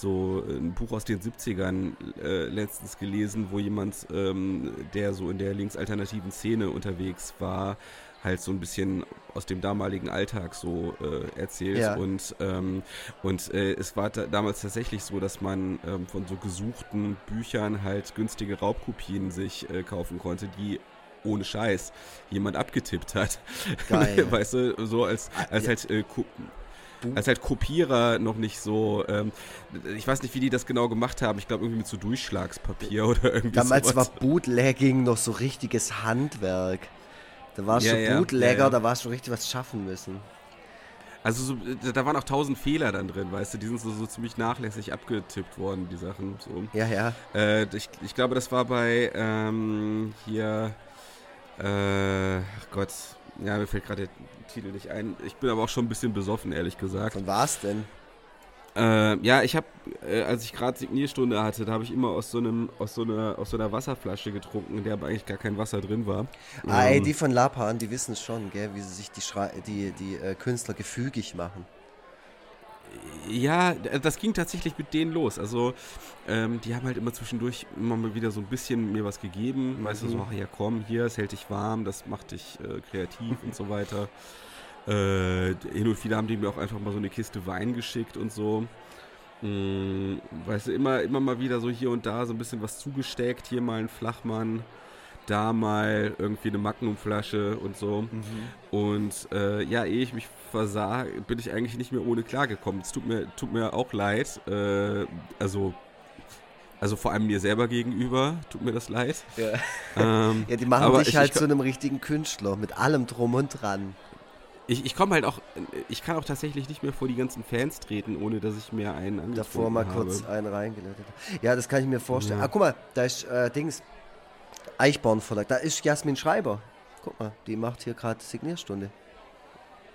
so ein Buch aus den 70ern äh, letztens gelesen, wo jemand, ähm, der so in der linksalternativen Szene unterwegs war, halt so ein bisschen aus dem damaligen Alltag so äh, erzählt. Ja. Und, ähm, und äh, es war da, damals tatsächlich so, dass man ähm, von so gesuchten Büchern halt günstige Raubkopien sich äh, kaufen konnte, die ohne Scheiß jemand abgetippt hat. Geil. weißt du, so als, ah, als ja. halt äh, als halt Kopierer noch nicht so, ähm, ich weiß nicht, wie die das genau gemacht haben. Ich glaube irgendwie mit so Durchschlagspapier oder irgendwie Damals sowas. war Bootlegging noch so richtiges Handwerk. Da warst ja, du Bootlegger, ja, ja. da warst du richtig was schaffen müssen. Also so, da waren auch tausend Fehler dann drin, weißt du, die sind so, so ziemlich nachlässig abgetippt worden, die Sachen. So. Ja, ja. Äh, ich, ich glaube, das war bei ähm, hier, äh, ach Gott, ja, mir fällt gerade der Titel nicht ein. Ich bin aber auch schon ein bisschen besoffen, ehrlich gesagt. Von was denn? Äh, ja, ich habe, äh, als ich gerade Signierstunde hatte, da habe ich immer aus so einem, aus so einer, aus so einer Wasserflasche getrunken, in der aber eigentlich gar kein Wasser drin war. Ah, ähm, ey, die von Lapan, die wissen schon, gell, wie sie sich die, Schrei die, die äh, Künstler gefügig machen. Ja, das ging tatsächlich mit denen los. Also, ähm, die haben halt immer zwischendurch immer mal wieder so ein bisschen mir was gegeben. Mhm. Weißt du, so, ach ja, komm, hier, es hält dich warm, das macht dich äh, kreativ und so weiter. Äh, hin und wieder haben die mir auch einfach mal so eine Kiste Wein geschickt und so. Hm, weißt du, immer, immer mal wieder so hier und da so ein bisschen was zugesteckt. Hier mal ein Flachmann, da mal irgendwie eine Magnumflasche und so. Mhm. Und äh, ja, ehe ich mich versah, bin ich eigentlich nicht mehr ohne klargekommen. Es tut mir, tut mir auch leid. Äh, also also vor allem mir selber gegenüber tut mir das leid. Ja, ähm, ja die machen dich halt ich, zu einem richtigen Künstler mit allem drum und dran ich, ich komme halt auch, ich kann auch tatsächlich nicht mehr vor die ganzen Fans treten, ohne dass ich mir einen angefangen Davor mal habe. kurz einen reingeleitet. Ja, das kann ich mir vorstellen. Ja. Ah, guck mal, da ist äh, Dings, Eichborn Verlag, da ist Jasmin Schreiber. Guck mal, die macht hier gerade Signierstunde.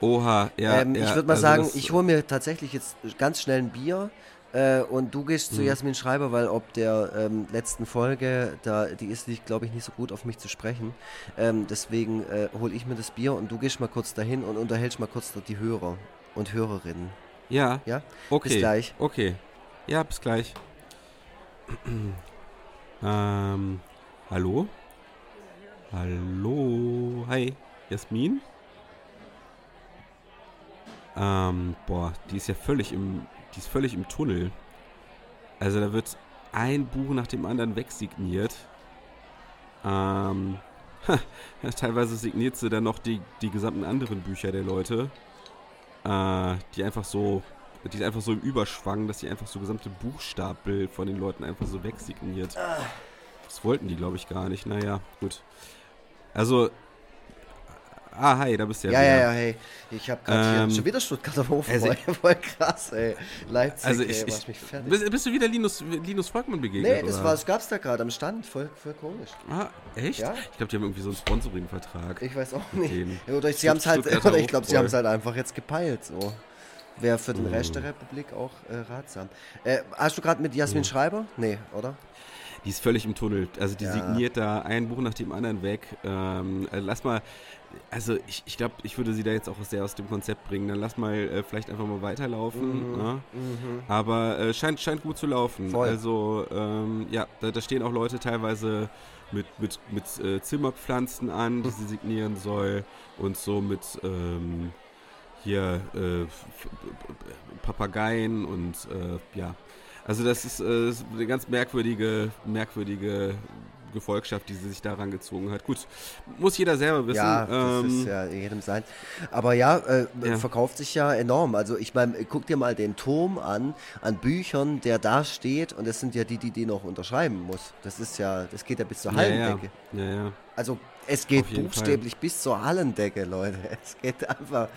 Oha, ja. Ähm, ja ich würde mal also sagen, ich hole mir tatsächlich jetzt ganz schnell ein Bier äh, und du gehst zu mhm. Jasmin Schreiber, weil ob der ähm, letzten Folge, da, die ist, glaube ich, nicht so gut auf mich zu sprechen. Ähm, deswegen äh, hole ich mir das Bier und du gehst mal kurz dahin und unterhältst mal kurz die Hörer und Hörerinnen. Ja. Ja? Okay. Bis gleich. Okay. Ja, bis gleich. ähm, hallo? Hallo? Hi, Jasmin? Ähm, boah, die ist ja völlig im die ist völlig im Tunnel. Also da wird ein Buch nach dem anderen wegsigniert. Ähm, teilweise signiert sie dann noch die, die gesamten anderen Bücher der Leute. Äh, die einfach so, die ist einfach so im Überschwang, dass sie einfach so gesamte Buchstapel von den Leuten einfach so wegsigniert. Ah. Das wollten die, glaube ich, gar nicht. Naja, gut. Also, Ah, hi, da bist du ja. Ja, ja, ja, hey. Ich habe gerade ähm, schon wieder Stuttgarter Hof. Also voll, voll krass, ey. Leipzig, also ich, ey, ich, mich fertig. Bist, bist, du wieder Linus, Linus Volkmann begegnet? Nee, das, oder? war, das gab's da gerade am Stand. Voll, voll komisch. Ah, echt? Ja? Ich glaube, die haben irgendwie so einen Sponsoring-Vertrag. Ich weiß auch nicht. Oder sie haben's halt, oder ich glaube, sie haben es halt einfach jetzt gepeilt, so. Wäre für den Rest der Republik auch äh, ratsam. Äh, hast du gerade mit Jasmin Schreiber? Nee, oder? Die ist völlig im Tunnel. Also die ja. signiert da ein Buch nach dem anderen weg. Ähm, äh, lass mal, also ich, ich glaube, ich würde sie da jetzt auch sehr aus dem Konzept bringen. Dann lass mal äh, vielleicht einfach mal weiterlaufen. Mhm. Ja? Mhm. Aber äh, scheint, scheint gut zu laufen. Voll. Also ähm, ja, da, da, stehen auch Leute teilweise mit, mit, mit äh, Zimmerpflanzen an, die sie signieren soll. Und so mit ähm, hier äh, Papageien und äh, ja. Also das ist, äh, ist eine ganz merkwürdige, merkwürdige Gefolgschaft, die sie sich daran gezogen hat. Gut, muss jeder selber wissen. Ja, das ähm, ist ja jedem sein. Aber ja, äh, ja, verkauft sich ja enorm. Also ich meine, guck dir mal den Turm an, an Büchern, der da steht und das sind ja die, die die noch unterschreiben muss. Das ist ja, das geht ja bis zur Hallendecke. Ja, ja. ja, Also es geht buchstäblich Fall. bis zur Hallendecke, Leute. Es geht einfach,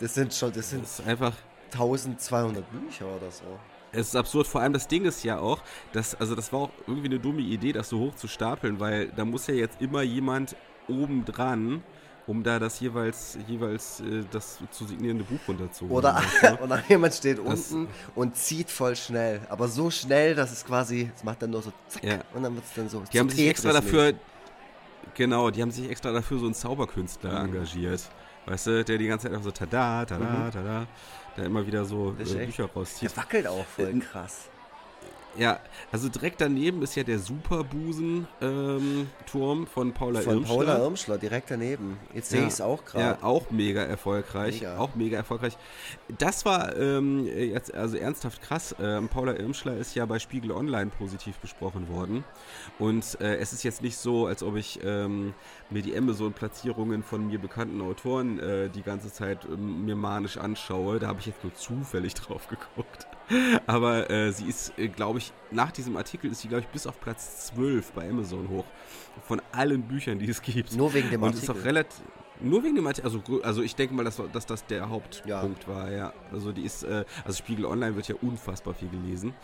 das sind schon, das sind das einfach 1200 Bücher oder so. Es ist absurd, vor allem das Ding ist ja auch, dass, also das war auch irgendwie eine dumme Idee, das so hoch zu stapeln, weil da muss ja jetzt immer jemand oben dran, um da das jeweils, jeweils äh, das zu signierende Buch runterzuholen. Oder, weißt oder jemand steht das, unten und zieht voll schnell, aber so schnell, dass es quasi, es macht dann nur so zack ja. und dann wird es dann so. Die haben sich extra dafür, genau, die haben sich extra dafür so einen Zauberkünstler mhm. engagiert. Weißt du, der die ganze Zeit einfach so tada, tada, mhm. tada der immer wieder so äh, Bücher rauszieht. Der wackelt auch voll äh, krass. Ja, also direkt daneben ist ja der Superbusen-Turm ähm, von Paula von Irmschler. Von Paula Irmschler, direkt daneben. Jetzt ja, sehe ich es auch gerade. Ja, auch mega erfolgreich. Mega. Auch mega erfolgreich. Das war ähm, jetzt also ernsthaft krass. Ähm, Paula Irmschler ist ja bei Spiegel Online positiv besprochen worden. Und äh, es ist jetzt nicht so, als ob ich ähm, mir die Amazon-Platzierungen von mir bekannten Autoren äh, die ganze Zeit ähm, mir manisch anschaue. Da habe ich jetzt nur zufällig drauf geguckt. Aber äh, sie ist, äh, glaube ich, nach diesem Artikel ist sie, glaube ich, bis auf Platz 12 bei Amazon hoch. Von allen Büchern, die es gibt. Nur wegen dem Und Artikel. Ist auch relativ, nur wegen dem Artikel. Also, also ich denke mal, dass, dass das der Hauptpunkt ja. war, ja. Also die ist, äh, also Spiegel Online wird ja unfassbar viel gelesen.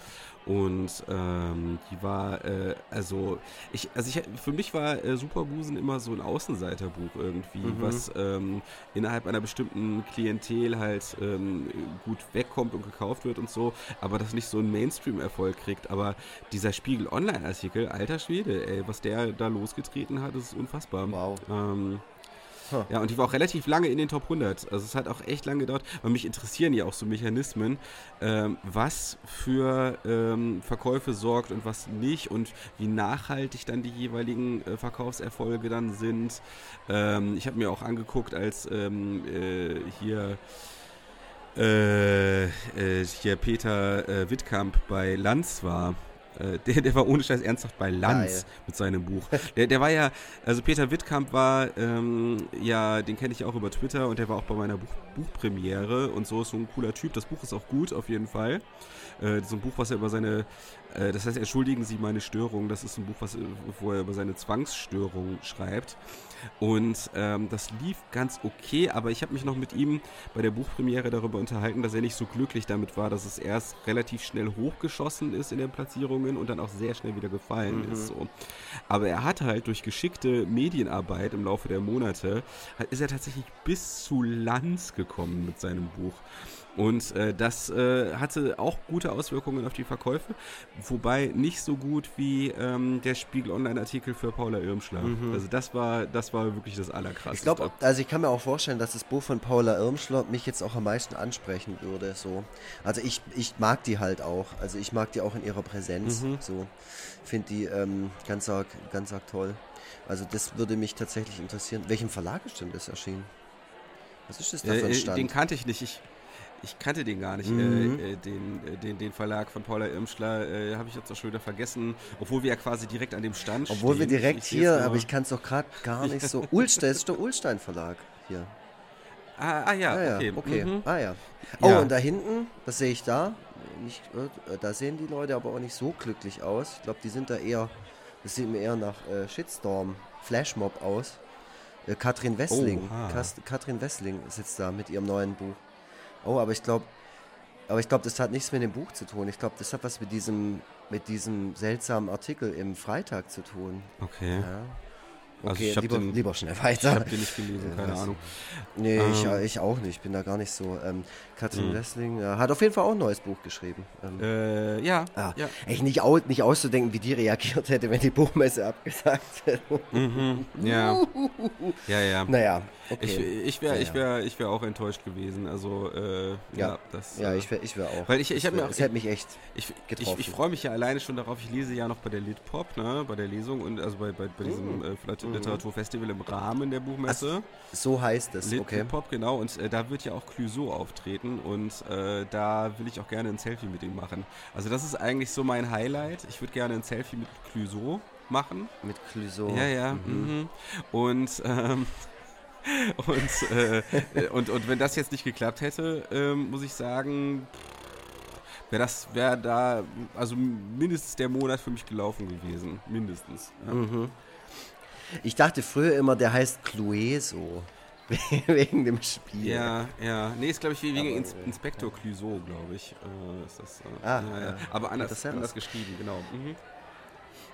Und ähm, die war, äh, also ich, also ich, für mich war äh, Superbusen immer so ein Außenseiterbuch irgendwie, mhm. was ähm, innerhalb einer bestimmten Klientel halt ähm, gut wegkommt und gekauft wird und so, aber das nicht so einen Mainstream-Erfolg kriegt. Aber dieser Spiegel Online-Artikel, alter Schwede, ey, was der da losgetreten hat, ist unfassbar. Wow. Ähm, Huh. Ja, und die war auch relativ lange in den Top 100. Also es hat auch echt lange gedauert, weil mich interessieren ja auch so Mechanismen, ähm, was für ähm, Verkäufe sorgt und was nicht und wie nachhaltig dann die jeweiligen äh, Verkaufserfolge dann sind. Ähm, ich habe mir auch angeguckt, als ähm, äh, hier äh, äh, hier Peter äh, Wittkamp bei Lanz war äh, der, der war ohne Scheiß ernsthaft bei Lanz Geil. mit seinem Buch. Der, der war ja, also Peter Wittkamp war, ähm, ja, den kenne ich auch über Twitter und der war auch bei meiner Buch, Buchpremiere und so ist so ein cooler Typ. Das Buch ist auch gut, auf jeden Fall. Äh, so ein Buch, was er über seine, äh, das heißt, entschuldigen Sie meine Störung, das ist ein Buch, was, wo er über seine Zwangsstörung schreibt. Und ähm, das lief ganz okay, aber ich habe mich noch mit ihm bei der Buchpremiere darüber unterhalten, dass er nicht so glücklich damit war, dass es erst relativ schnell hochgeschossen ist in den Platzierungen und dann auch sehr schnell wieder gefallen mhm. ist. So. Aber er hat halt durch geschickte Medienarbeit im Laufe der Monate, ist er tatsächlich bis zu Lanz gekommen mit seinem Buch. Und äh, das äh, hatte auch gute Auswirkungen auf die Verkäufe, wobei nicht so gut wie ähm, der Spiegel Online-Artikel für Paula Irmschler. Mhm. Also das war, das war wirklich das Allerkrasseste. Ich glaube, also ich kann mir auch vorstellen, dass das Buch von Paula Irmschler mich jetzt auch am meisten ansprechen würde. So. Also ich, ich mag die halt auch. Also ich mag die auch in ihrer Präsenz. Mhm. So. Finde die ähm, ganz, arg, ganz arg toll. Also das würde mich tatsächlich interessieren. Welchem Verlag ist denn das erschienen? Was ist das da für ein äh, Stand? Den kannte ich nicht. Ich, ich kannte den gar nicht, mhm. äh, äh den, äh, den, den Verlag von Paula Irmschler, äh, habe ich jetzt auch schon wieder vergessen, obwohl wir ja quasi direkt an dem Stand Obwohl stehen. wir direkt hier, aber ich kann es doch gerade gar nicht so. Ulstein, ist der Ulstein Verlag hier. Ah, ah ja, ah, ja, okay. okay. Mhm. Ah ja. Oh, ja. und da hinten, das sehe ich da, nicht, äh, da sehen die Leute aber auch nicht so glücklich aus. Ich glaube, die sind da eher, das sieht mir eher nach äh, Shitstorm, Flashmob aus. Äh, Katrin Wessling. Oh, ah. Katrin Wessling sitzt da mit ihrem neuen Buch. Oh, aber ich glaube, aber ich glaube, das hat nichts mit dem Buch zu tun. Ich glaube, das hat was mit diesem, mit diesem seltsamen Artikel im Freitag zu tun. Okay. Ja. Also Okay, ich lieber, den- lieber schnell Ich weiter. habe den nicht gelesen, Ja, keine was- Ahnung. Nee, ich, Ähm. ich auch nicht. Ich bin da gar nicht so. Ähm, Katrin Mhm. Wessling äh, hat auf jeden Fall auch ein neues Buch geschrieben. Ähm, Äh, ja, ah, ja. Echt nicht, au nicht auszudenken, wie die reagiert hätte, wenn die Buchmesse abgesagt hätte. Mhm. Ja. ja, ja. naja, Ich, okay. ich wäre Ja, ich ja. wär, ich wär auch enttäuscht gewesen. Also, äh, ja, Ja. das. Ja, äh, ich wäre ich wär auch. Weil ich- ich wär- mir auch- Es hätte mich echt. Ich, ich, getroffen. ich freue mich ja alleine schon darauf, ich lese ja noch bei der Litpop, ne, bei der Lesung und also bei, bei, bei diesem Mhm. äh, Literaturfestival im Rahmen der Buchmesse. So heißt es, Lit okay. Pop, genau, und äh, da wird ja auch Clouseau auftreten und äh, da will ich auch gerne ein Selfie mit ihm machen. Also das ist eigentlich so mein Highlight. Ich würde gerne ein Selfie mit Clouseau machen. Mit Clouseau. Ja, ja. Mhm. Mhm. Und, ähm, und, äh, und, und wenn das jetzt nicht geklappt hätte, ähm, muss ich sagen, wäre das, wäre da, also mindestens der Monat für mich gelaufen gewesen. Mindestens. Ja. Mhm. Ich dachte früher immer, der heißt Clueso. Wegen dem Spiel. Ja, ja. Nee, ist glaube ich wegen Aber, Ins Inspektor Clouseau, glaube ich. Äh, ist das, äh, Ah, ja, ja. ja. Aber anders, ja anders geschrieben, genau. Mhm.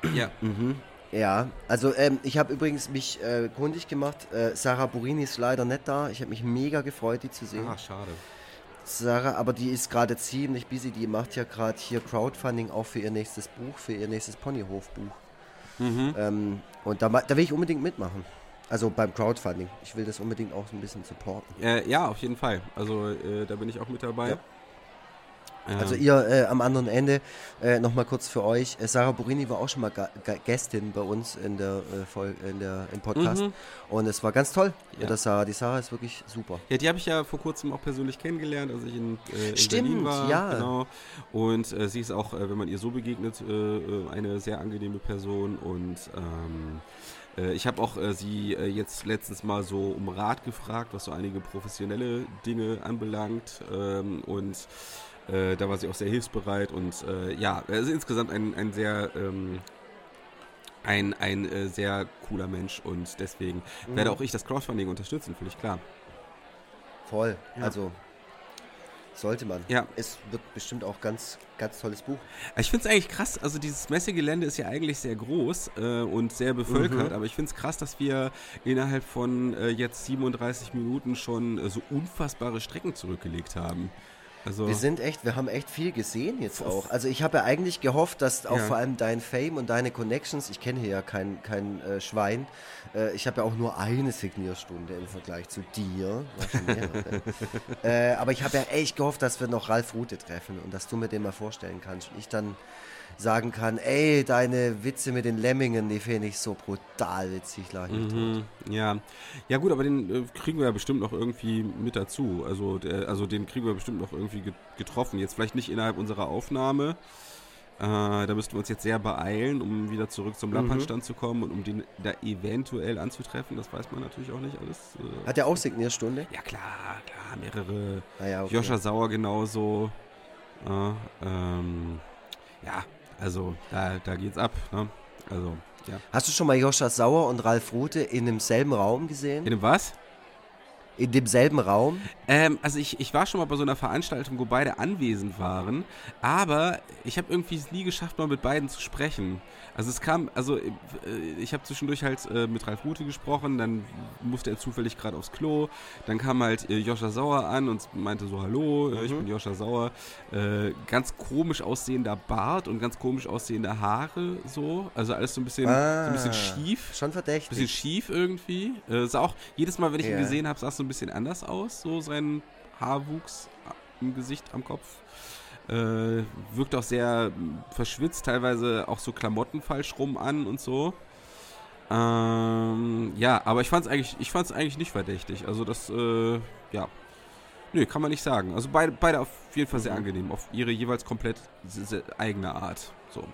Ja. Mhm. Ja, also ähm, ich habe übrigens mich äh, kundig gemacht. Äh, Sarah Burini ist leider nicht da. Ich habe mich mega gefreut, die zu sehen. Ah, schade. Sarah, aber die ist gerade ziemlich busy. Die macht ja gerade hier Crowdfunding auch für ihr nächstes Buch, für ihr nächstes Ponyhofbuch. Mhm. Ähm, und da, da will ich unbedingt mitmachen. Also beim Crowdfunding. Ich will das unbedingt auch so ein bisschen supporten. Äh, ja, auf jeden Fall. Also äh, da bin ich auch mit dabei. Ja. Also ihr äh, am anderen Ende, äh, nochmal kurz für euch, äh, Sarah Burini war auch schon mal Ga Ga Gästin bei uns in der, äh, Folge, in der, im Podcast Mhm. und es war ganz toll Ja. mit der Sarah. Die Sarah ist wirklich super. Ja, die habe ich ja vor kurzem auch persönlich kennengelernt, als ich in, äh, in Stimmt, Berlin war. ja. Genau. Und äh, sie ist auch, äh, wenn man ihr so begegnet, äh, eine sehr angenehme Person. Und ähm, äh, ich habe auch äh, sie äh, jetzt letztens mal so um Rat gefragt, was so einige professionelle Dinge anbelangt. Ähm, und äh, da war sie auch sehr hilfsbereit. Und äh, ja, also insgesamt ein, ein sehr... Ähm, ein, ein äh, sehr cooler Mensch und deswegen Mhm. werde auch ich das Crowdfunding unterstützen, völlig klar. Voll. Ja. Also sollte man. Ja. Es wird bestimmt auch ganz, ganz tolles Buch. Ich finde es eigentlich krass, also dieses Messegelände ist ja eigentlich sehr groß äh, und sehr bevölkert, Mhm. aber ich finde es krass, dass wir innerhalb von äh, jetzt 37 Minuten schon äh, so unfassbare Strecken zurückgelegt haben. Also, Wir sind echt, wir haben echt viel gesehen jetzt auch. Also ich habe ja eigentlich gehofft, dass auch Ja. vor allem dein Fame und deine Connections, ich kenne hier ja kein, kein äh, Schwein, äh, ich habe ja auch nur eine Signierstunde im Vergleich zu dir. Äh, aber ich habe ja echt gehofft, dass wir noch Ralf Rute treffen und dass du mir den mal vorstellen kannst. Und ich dann sagen kann, ey, deine Witze mit den Lemmingen, die finde ich so brutal witzig. Tot. Mhm, ja. ja gut, aber den äh, kriegen wir ja bestimmt noch irgendwie mit dazu. Also, der, also den kriegen wir bestimmt noch irgendwie get- getroffen. Jetzt vielleicht nicht innerhalb unserer Aufnahme. Äh, da müssten wir uns jetzt sehr beeilen, um wieder zurück zum Mhm. Lappanstand zu kommen und um den da eventuell anzutreffen. Das weiß man natürlich auch nicht alles. Äh, Hat er auch Signierstunde? ja klar, klar, mehrere. Ah, ja, okay. Joscha Sauer genauso. Äh, ähm, ja, also da, da geht's ab. Ne? Also, ja. Hast du schon mal Joscha Sauer und Ralf Rute in demselben Raum gesehen? In dem was? In demselben Raum? Ähm, also ich, ich war schon mal bei so einer Veranstaltung, wo beide anwesend waren, aber ich habe irgendwie es nie geschafft, mal mit beiden zu sprechen. Also es kam, also äh, ich habe zwischendurch halt äh, mit Ralf Rute gesprochen, dann musste er zufällig gerade aufs Klo, dann kam halt äh, Joscha Sauer an und meinte so, hallo, äh, ich Mhm. bin Joscha Sauer. Äh, ganz komisch aussehender Bart und ganz komisch aussehende Haare so, also alles so ein bisschen, so ein bisschen Ah, schief. Schon verdächtig. Bisschen schief irgendwie. Äh, sah auch jedes Mal, wenn ich ihn Ja. gesehen habe, sah es so ein bisschen anders aus. So sein Haarwuchs im Gesicht, am Kopf. Äh, wirkt auch sehr verschwitzt, teilweise auch so Klamotten falsch rum an und so. Ähm, ja, aber ich fand es eigentlich, ich fand's eigentlich nicht verdächtig. Also das, äh, ja. Nö, kann man nicht sagen. Also beide, beide auf jeden Fall sehr Mhm. angenehm, auf ihre jeweils komplett eigene Art. So.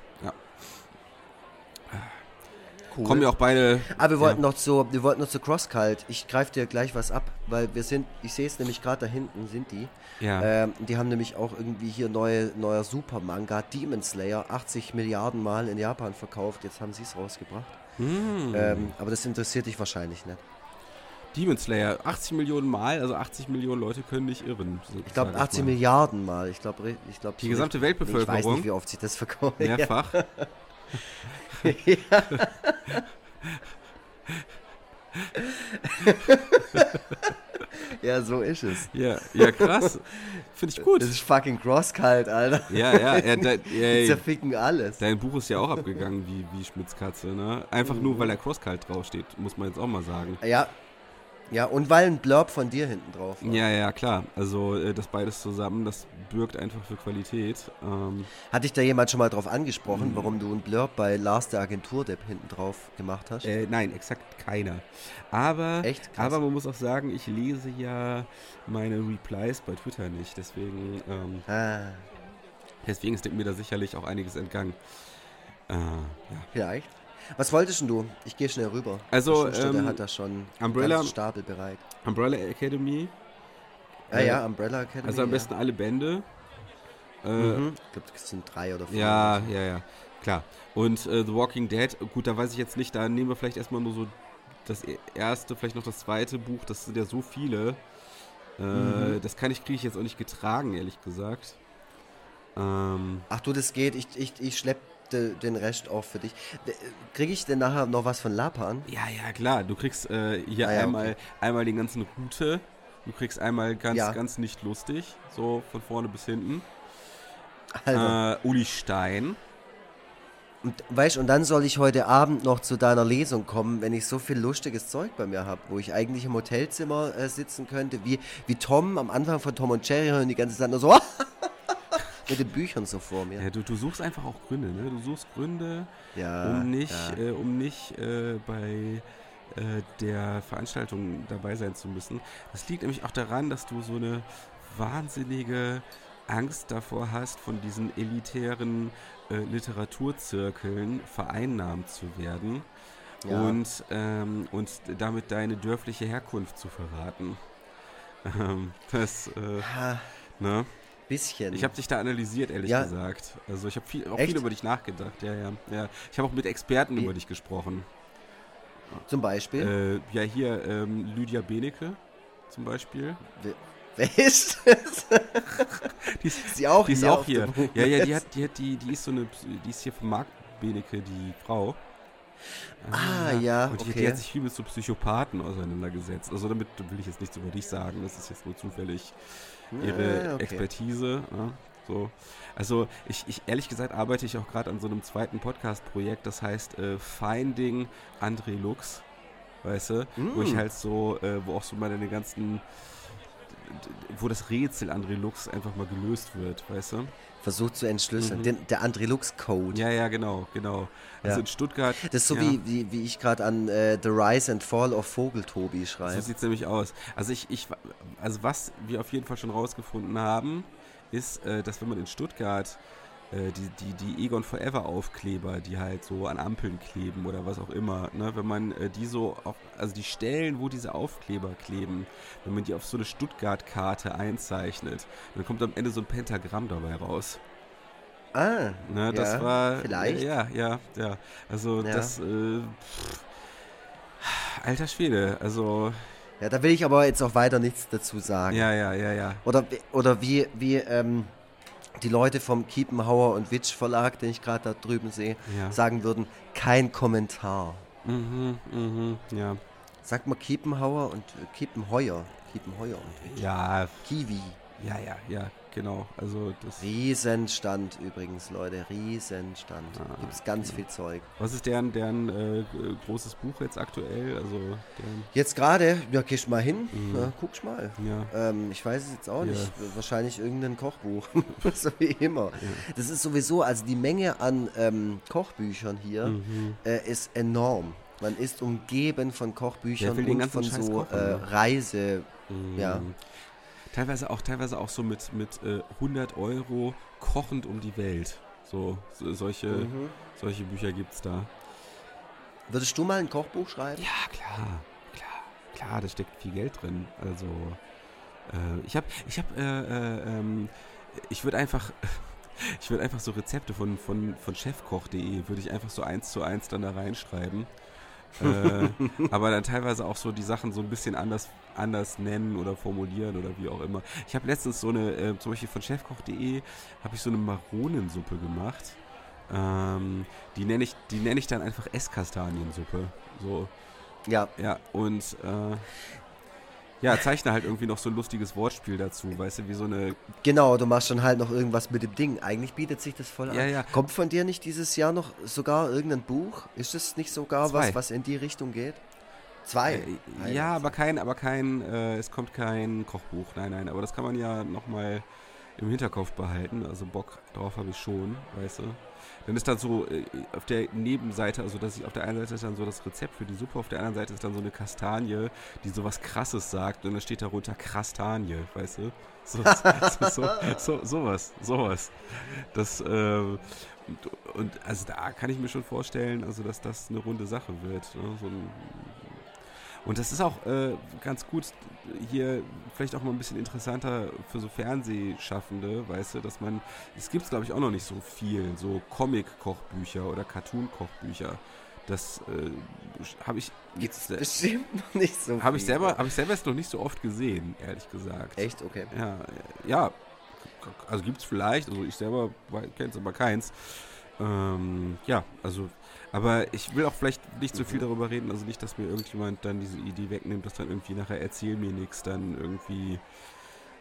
Cool. Kommen ja auch beide. Aber wir wollten ja. noch zu, wir wollten noch zu Crosscult. Ich greife dir gleich was ab, weil wir sind, ich sehe es nämlich gerade da hinten, sind die. Ja. Ähm, die haben nämlich auch irgendwie hier neue, neuer Super-Manga, Demon Slayer, 80 Milliarden Mal in Japan verkauft. Jetzt haben sie es rausgebracht. Hm. Ähm, aber das interessiert dich wahrscheinlich nicht. Demon Slayer, 80 Millionen Mal, also 80 Millionen Leute können nicht irren. Ich glaube 80 mal. Milliarden Mal. Ich glaube, ich glaube die gesamte Weltbevölkerung. Ich weiß nicht, wie oft sich das verkauft. Mehrfach. ja. ja, so ist es. Ja, ja krass. Finde ich gut. Das ist fucking crosskalt, Alter. Ja, ja. ja, da, ja Die zerficken alles. Dein Buch ist ja auch abgegangen wie, wie Schmitz Katze, ne? Einfach mhm. nur, weil der crosskalt draufsteht, muss man jetzt auch mal sagen. Ja, ja, und weil ein Blurb von dir hinten drauf war. Ja, ja, klar. Also äh, das beides zusammen, das bürgt einfach für Qualität. Ähm, Hat dich da jemand schon mal drauf angesprochen, mhm. warum du ein Blurb bei Lars der Agentur-Depp hinten drauf gemacht hast? Äh, nein, exakt keiner. Aber, aber man muss auch sagen, ich lese ja meine Replies bei Twitter nicht. Deswegen, ähm, ah. deswegen ist mir da sicherlich auch einiges entgangen. Äh, ja. Vielleicht. Was wolltest du? Ich gehe schnell rüber. Also, der ähm, hat da schon Umbrella, Stapel bereit. Umbrella Academy. Ah äh, ja, Umbrella Academy. Also am ja. besten alle Bände. Äh, mhm. Ich glaube, es sind drei oder vier. Ja, ja, ja, klar. Und äh, The Walking Dead, gut, da weiß ich jetzt nicht, da nehmen wir vielleicht erstmal nur so das e-, erste, vielleicht noch das zweite Buch, das sind ja so viele. Äh, mhm. Das kann ich, kriege ich jetzt auch nicht getragen, ehrlich gesagt. Ähm, Ach du, das geht. Ich, ich, ich schleppe den Rest auch für dich. Kriege ich denn nachher noch was von Lapan? Ja, ja, klar. Du kriegst äh, hier ah, ja, einmal, okay. einmal den ganzen Route. Du kriegst einmal ganz, ja. ganz nicht lustig. So von vorne bis hinten. Äh, Uli Stein. Und weißt und dann soll ich heute Abend noch zu deiner Lesung kommen, wenn ich so viel lustiges Zeug bei mir habe, wo ich eigentlich im Hotelzimmer äh, sitzen könnte, wie, wie Tom am Anfang von Tom und Jerry und die ganze Zeit nur so mit den Büchern so vor mir. Ja, du, du suchst einfach auch Gründe, ne? Du suchst Gründe, ja, um nicht, ja. äh, um nicht äh, bei äh, der Veranstaltung dabei sein zu müssen. Das liegt nämlich auch daran, dass du so eine wahnsinnige Angst davor hast, von diesen elitären äh, Literaturzirkeln vereinnahmt zu werden. Ja. Und, ähm, und damit deine dörfliche Herkunft zu verraten. Ähm, das, äh, ne? Bisschen. Ich habe dich da analysiert, ehrlich ja. gesagt. Also ich habe viel, auch Echt? viel über dich nachgedacht. Ja, ja, ja. Ich habe auch mit Experten Wie? über dich gesprochen. Zum Beispiel? Äh, ja, hier ähm, Lydia Benecke zum Beispiel. Wer, wer ist das? die ist, die auch die ist hier. Auch hier. Ja, ja, die hat, die hat, die, die ist so eine, die ist hier von Marc Benecke, die Frau. Ah, ja. ja und die, okay. die, hat sich viel mit so Psychopathen auseinandergesetzt. Also damit will ich jetzt nichts über dich sagen, das ist jetzt nur zufällig ihre okay. Expertise. Ja, so. Also ich, ich, ehrlich gesagt arbeite ich auch gerade an so einem zweiten Podcast-Projekt, das heißt äh, Finding André Lux, weißt du, mm. wo ich mm. halt so, äh, wo auch so meine ganzen, wo das Rätsel André Lux einfach mal gelöst wird, weißt du versucht zu entschlüsseln. Mhm. Den, der Andrelux-Code. Ja, ja, genau, genau. Also ja. in Stuttgart. Das ist so ja. wie, wie, wie ich gerade an äh, The Rise and Fall of Vogeltobi schreibe. So sieht es nämlich aus. Also ich, ich, also was wir auf jeden Fall schon rausgefunden haben, ist, äh, dass wenn man in Stuttgart äh, die, die, die Egon Forever Aufkleber, die halt so an Ampeln kleben oder was auch immer, ne? wenn man äh, die so auf, also die Stellen, wo diese Aufkleber kleben, wenn man die auf so eine Stuttgart-Karte einzeichnet, dann kommt am Ende so ein Pentagramm dabei raus. Ah, ne, das ja, war vielleicht. Ja, ja, ja. Also ja. das äh, alter Schwede, also ja, da will ich aber jetzt auch weiter nichts dazu sagen. Ja, ja, ja, ja. Oder, oder wie, wie, ähm, die Leute vom Kiepenhauer und Witsch Verlag, den ich gerade da drüben sehe, ja. sagen würden, kein Kommentar. Mhm, mhm, ja. Sagt mal Kiepenhauer und äh, Kiepenheuer. Kiepenheuer und Witsch. Ja. Kiwi. Ja, ja, ja, genau. Also das Riesenstand übrigens, Leute, Riesenstand. Ah, Gibt es ganz okay. viel Zeug. Was ist deren, deren äh, großes Buch jetzt aktuell? Also jetzt gerade, ja, gehst mal hin, mhm. ja, guckst mal. Ja. Ähm, ich weiß es jetzt auch ja. nicht. Wahrscheinlich irgendein Kochbuch, so wie immer. Das ist sowieso, also die Menge an ähm, Kochbüchern hier mhm. äh, ist enorm. Man ist umgeben von Kochbüchern und von so äh, ne? Reise. Mhm. Ja. Teilweise auch, teilweise auch so mit, mit äh, 100 Euro kochend um die Welt. So, so solche, mhm. solche Bücher gibt es da. Würdest du mal ein Kochbuch schreiben? Ja, klar, klar, klar, da steckt viel Geld drin. Also, äh, ich habe, ich habe, äh, äh, ähm, ich würde einfach, ich würde einfach so Rezepte von, von, von chefkoch.de, würde ich einfach so eins zu eins dann da reinschreiben. Äh, aber dann teilweise auch so die Sachen so ein bisschen anders, anders nennen oder formulieren oder wie auch immer. Ich habe letztens so eine, äh, zum Beispiel von chefkoch.de, habe ich so eine Maronensuppe gemacht. Ähm, die nenne ich, die nenne ich dann einfach Esskastaniensuppe. So. Ja. Ja, und äh, ja, zeichne halt irgendwie noch so ein lustiges Wortspiel dazu, weißt du, wie so eine. Genau, du machst dann halt noch irgendwas mit dem Ding. Eigentlich bietet sich das voll an. Ja, ja. Kommt von dir nicht dieses Jahr noch sogar irgendein Buch? Ist es nicht sogar Zwei. was, was in die Richtung geht? Zwei. Äh, ja, aber kein, aber kein, äh, es kommt kein Kochbuch, nein, nein, aber das kann man ja nochmal im Hinterkopf behalten, also Bock drauf habe ich schon, weißt du. Dann ist dann so äh, auf der Nebenseite, also dass ich auf der einen Seite ist dann so das Rezept für die Suppe, auf der anderen Seite ist dann so eine Kastanie, die so was krasses sagt und dann steht darunter Krastanie, weißt du? So, so, so, so, sowas, sowas. Das, ähm, und, und also da kann ich mir schon vorstellen, also dass das eine runde Sache wird. Ne? So ein, und das ist auch äh, ganz gut hier vielleicht auch mal ein bisschen interessanter für so Fernsehschaffende, weißt du, dass man, es gibt glaube ich auch noch nicht so viel, so Comic-Kochbücher oder Cartoon-Kochbücher. Das äh, habe ich Gibt's bestimmt noch nicht so habe ich selber, habe ich selber jetzt noch nicht so oft gesehen, ehrlich gesagt. Echt? Okay. Ja, ja. Also gibt es vielleicht, also ich selber kenne es aber keins. Ähm, ja, also, aber ich will auch vielleicht nicht so viel darüber reden, also nicht, dass mir irgendjemand dann diese Idee wegnimmt, dass dann irgendwie nachher erzähl mir nichts, dann irgendwie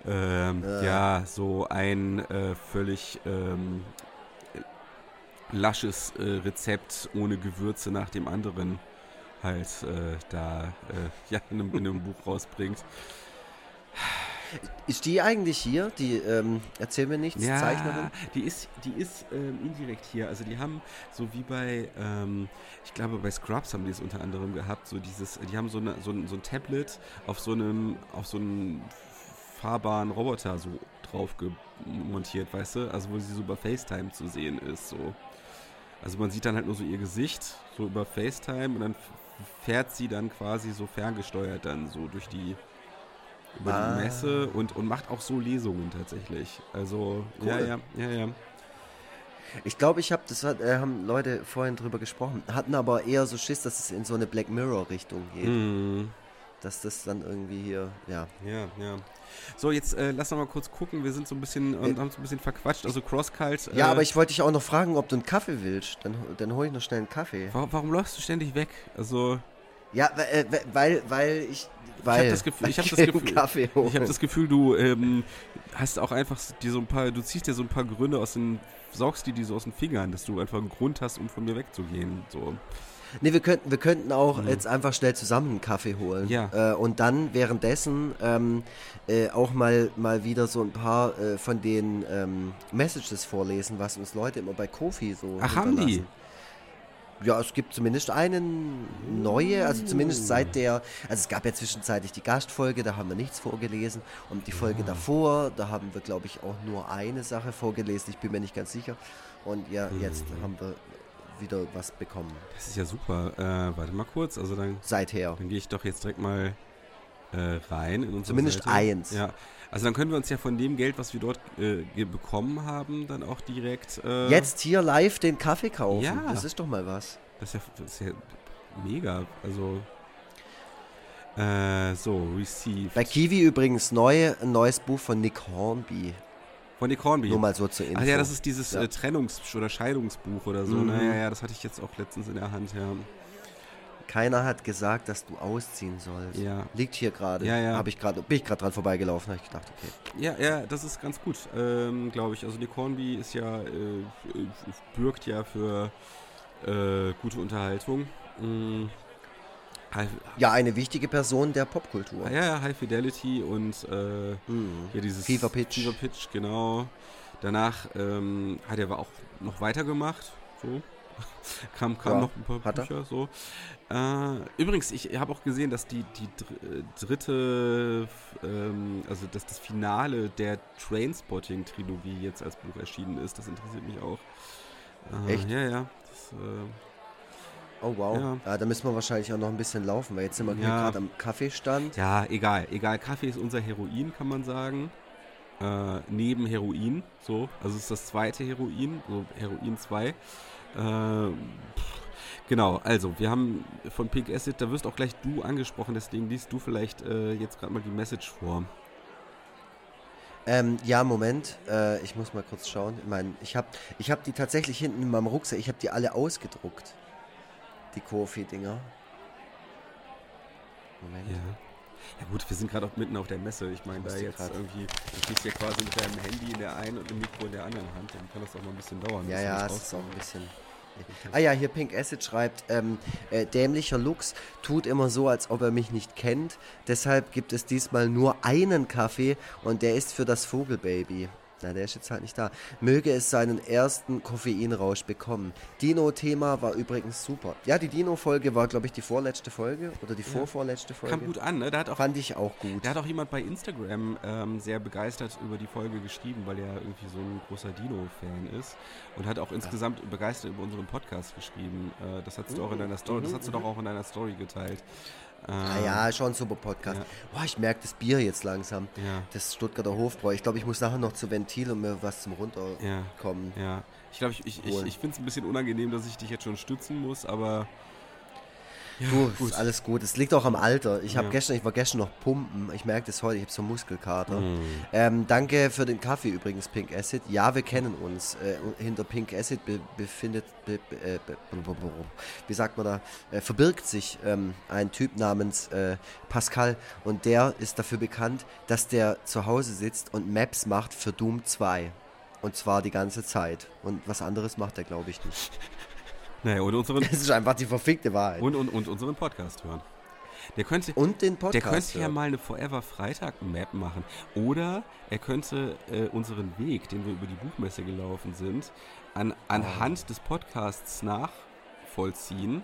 ähm, Äh. ja, so ein äh, völlig ähm, lasches äh, Rezept ohne Gewürze nach dem anderen halt äh, da äh, ja, in einem, in einem Buch rausbringt. Ist die eigentlich hier? Die, ähm, erzähl mir nichts, Ja, Zeichnerin? die ist, die ist ähm, indirekt hier. Also die haben so wie bei, ähm, ich glaube bei Scrubs haben die es unter anderem gehabt, so dieses, die haben so, eine, so, ein, so ein Tablet auf so einem, auf so einem fahrbaren Roboter so drauf montiert, weißt du? Also wo sie so über FaceTime zu sehen ist, so. Also man sieht dann halt nur so ihr Gesicht, so über FaceTime und dann fährt sie dann quasi so ferngesteuert dann so durch die über Ah. die Messe und, und macht auch so Lesungen tatsächlich. Also, Cool. ja, ja, ja, ja. Ich glaube, ich habe, das hat, äh, haben Leute vorhin drüber gesprochen, hatten aber eher so Schiss, dass es in so eine Black Mirror-Richtung geht. Mhm. Dass das dann irgendwie hier, ja. Ja, ja. So, jetzt äh, lass noch mal kurz gucken. Wir sind so ein bisschen, Äh, haben so ein bisschen verquatscht. Also Crosscult. Äh, Ja, aber ich wollte dich auch noch fragen, ob du einen Kaffee willst. Dann, dann hole ich noch schnell einen Kaffee. Warum, warum läufst du ständig weg? Also, Ja, we- äh, we- weil, weil ich, weil das Gefühl- ich hab das Gefühl- Kaffee holen. ich habe das Gefühl, du ähm, hast auch einfach dir so ein paar, du ziehst dir so ein paar Gründe aus den, saugst dir die so aus den Fingern, dass du einfach einen Grund hast, um von mir wegzugehen. So. Nee, wir könnten, wir könnten auch Mhm. jetzt einfach schnell zusammen einen Kaffee holen. Ja. Äh, und dann währenddessen ähm, äh, auch mal, mal wieder so ein paar äh, von den ähm, Messages vorlesen, was uns Leute immer bei Kofi so Ach, haben die? Ja, es gibt zumindest eine neue, also zumindest seit der, also es gab ja zwischenzeitlich die Gastfolge, da haben wir nichts vorgelesen und die Folge Ah. davor, da haben wir glaube ich auch nur eine Sache vorgelesen, ich bin mir nicht ganz sicher. Und ja, jetzt Mhm. haben wir wieder was bekommen. Das ist ja super. Äh, warte mal kurz. Also dann, Seither. dann gehe ich doch jetzt direkt mal äh, rein in unsere Zumindest Seite. eins. Ja. Also dann können wir uns ja von dem Geld, was wir dort äh, bekommen haben, dann auch direkt. Äh, Jetzt hier live den Kaffee kaufen. Ja. Das ist doch mal was. Das ist ja, das ist ja mega. Also. Äh, so, Received. Bei Kiwi übrigens neu, ein neues Buch von Nick Hornby. Von Nick Hornby. Nur mal so zur Info. Ach ja, das ist dieses Ja. äh, Trennungs- oder Scheidungsbuch oder so. Mhm. Naja, ja, das hatte ich jetzt auch letztens in der Hand, ja. Keiner hat gesagt, dass du ausziehen sollst. Ja. Liegt hier gerade. Ja, ja. Hab ich gerade, bin ich gerade dran vorbeigelaufen, habe ich gedacht, okay. Ja, ja, das ist ganz gut, ähm, glaube ich. Also Nick Hornby ist ja, äh, bürgt ja für äh, gute Unterhaltung. High, Ja, eine wichtige Person der Popkultur. ja, ja, High Fidelity und äh, Mhm. hier dieses Fever Pitch. Fever Pitch, genau. Danach ähm, hat er aber auch noch weitergemacht, so. kam kam Ja, noch ein paar hat er. Bücher, so. Äh, übrigens, ich habe auch gesehen, dass die, die äh, dritte, ähm, also dass das Finale der Trainspotting-Trilogie jetzt als Buch erschienen ist. Das interessiert mich auch. Äh, Echt? Ja, ja. Das, äh, Oh wow. Ja. Ja. da müssen wir wahrscheinlich auch noch ein bisschen laufen, weil jetzt sind wir Ja. gerade am Kaffeestand. Ja, egal, egal. Kaffee ist unser Heroin, kann man sagen. Äh, neben Heroin, so. Also es ist das zweite Heroin, so Heroin 2. Äh, Genau, also wir haben von Pink Acid, da wirst auch gleich du angesprochen, deswegen liest du vielleicht äh, jetzt gerade mal die Message vor. Ähm, ja, Moment. Äh, ich muss mal kurz schauen. Ich meine, ich habe ich hab die tatsächlich hinten in meinem Rucksack. Ich habe die alle ausgedruckt. Die Kofi-Dinger. Moment. Ja. Ja gut, wir sind gerade auch mitten auf der Messe. Ich meine, da jetzt irgendwie, du stehst hier quasi mit deinem Handy in der einen und dem Mikro in der anderen Hand, dann kann das auch mal ein bisschen dauern. Ja, ja, das ist auch ein bisschen... Ah ja, hier Pink Acid schreibt, ähm, äh, dämlicher Lux tut immer so, als ob er mich nicht kennt. Deshalb gibt es diesmal nur einen Kaffee und der ist für das Vogelbaby. Na, der ist jetzt halt nicht da. Möge es seinen ersten Koffeinrausch bekommen. Dino-Thema war übrigens super. Ja, die Dino-Folge war, glaube ich, die vorletzte Folge oder die ja. vorvorletzte Folge. Kam gut an, ne? Da hat auch, Fand ich auch gut. Da hat auch jemand bei Instagram ähm, sehr begeistert über die Folge geschrieben, weil er irgendwie so ein großer Dino-Fan ist. Und hat auch insgesamt ja. begeistert über unseren Podcast geschrieben. Äh, das hast du auch in deiner Story, das hast du doch auch in deiner Story geteilt. Ah ja, schon ein super Podcast. Ja. Boah, ich merke das Bier jetzt langsam. Ja. Das Stuttgarter Hofbräu. Ich glaube, ich muss nachher noch zu Ventil und mir was zum Runterkommen. Ja. ja. Ich glaube, ich, ich, ich, ich finde es ein bisschen unangenehm, dass ich dich jetzt schon stützen muss, aber ja, du, gut. ist alles gut. Es liegt auch am Alter. Ich habe ja. gestern, ich war gestern noch pumpen. Ich merke das heute. Ich habe so Muskelkater. Mm. Ähm, danke für den Kaffee übrigens, Pink Acid. Ja, wir kennen uns. Äh, hinter Pink Acid be befindet, be äh, be wie sagt man da, äh, verbirgt sich ähm, ein Typ namens äh, Pascal und der ist dafür bekannt, dass der zu Hause sitzt und Maps macht für Doom 2. Und zwar die ganze Zeit. Und was anderes macht er, glaube ich, nicht. Naja, und unseren, das ist einfach die verfickte Wahrheit. Und, und, und unseren Podcast hören. Der könnte, und den Podcast. Der könnte ja mal eine Forever Freitag Map machen. Oder er könnte äh, unseren Weg, den wir über die Buchmesse gelaufen sind, an, anhand oh. des Podcasts nachvollziehen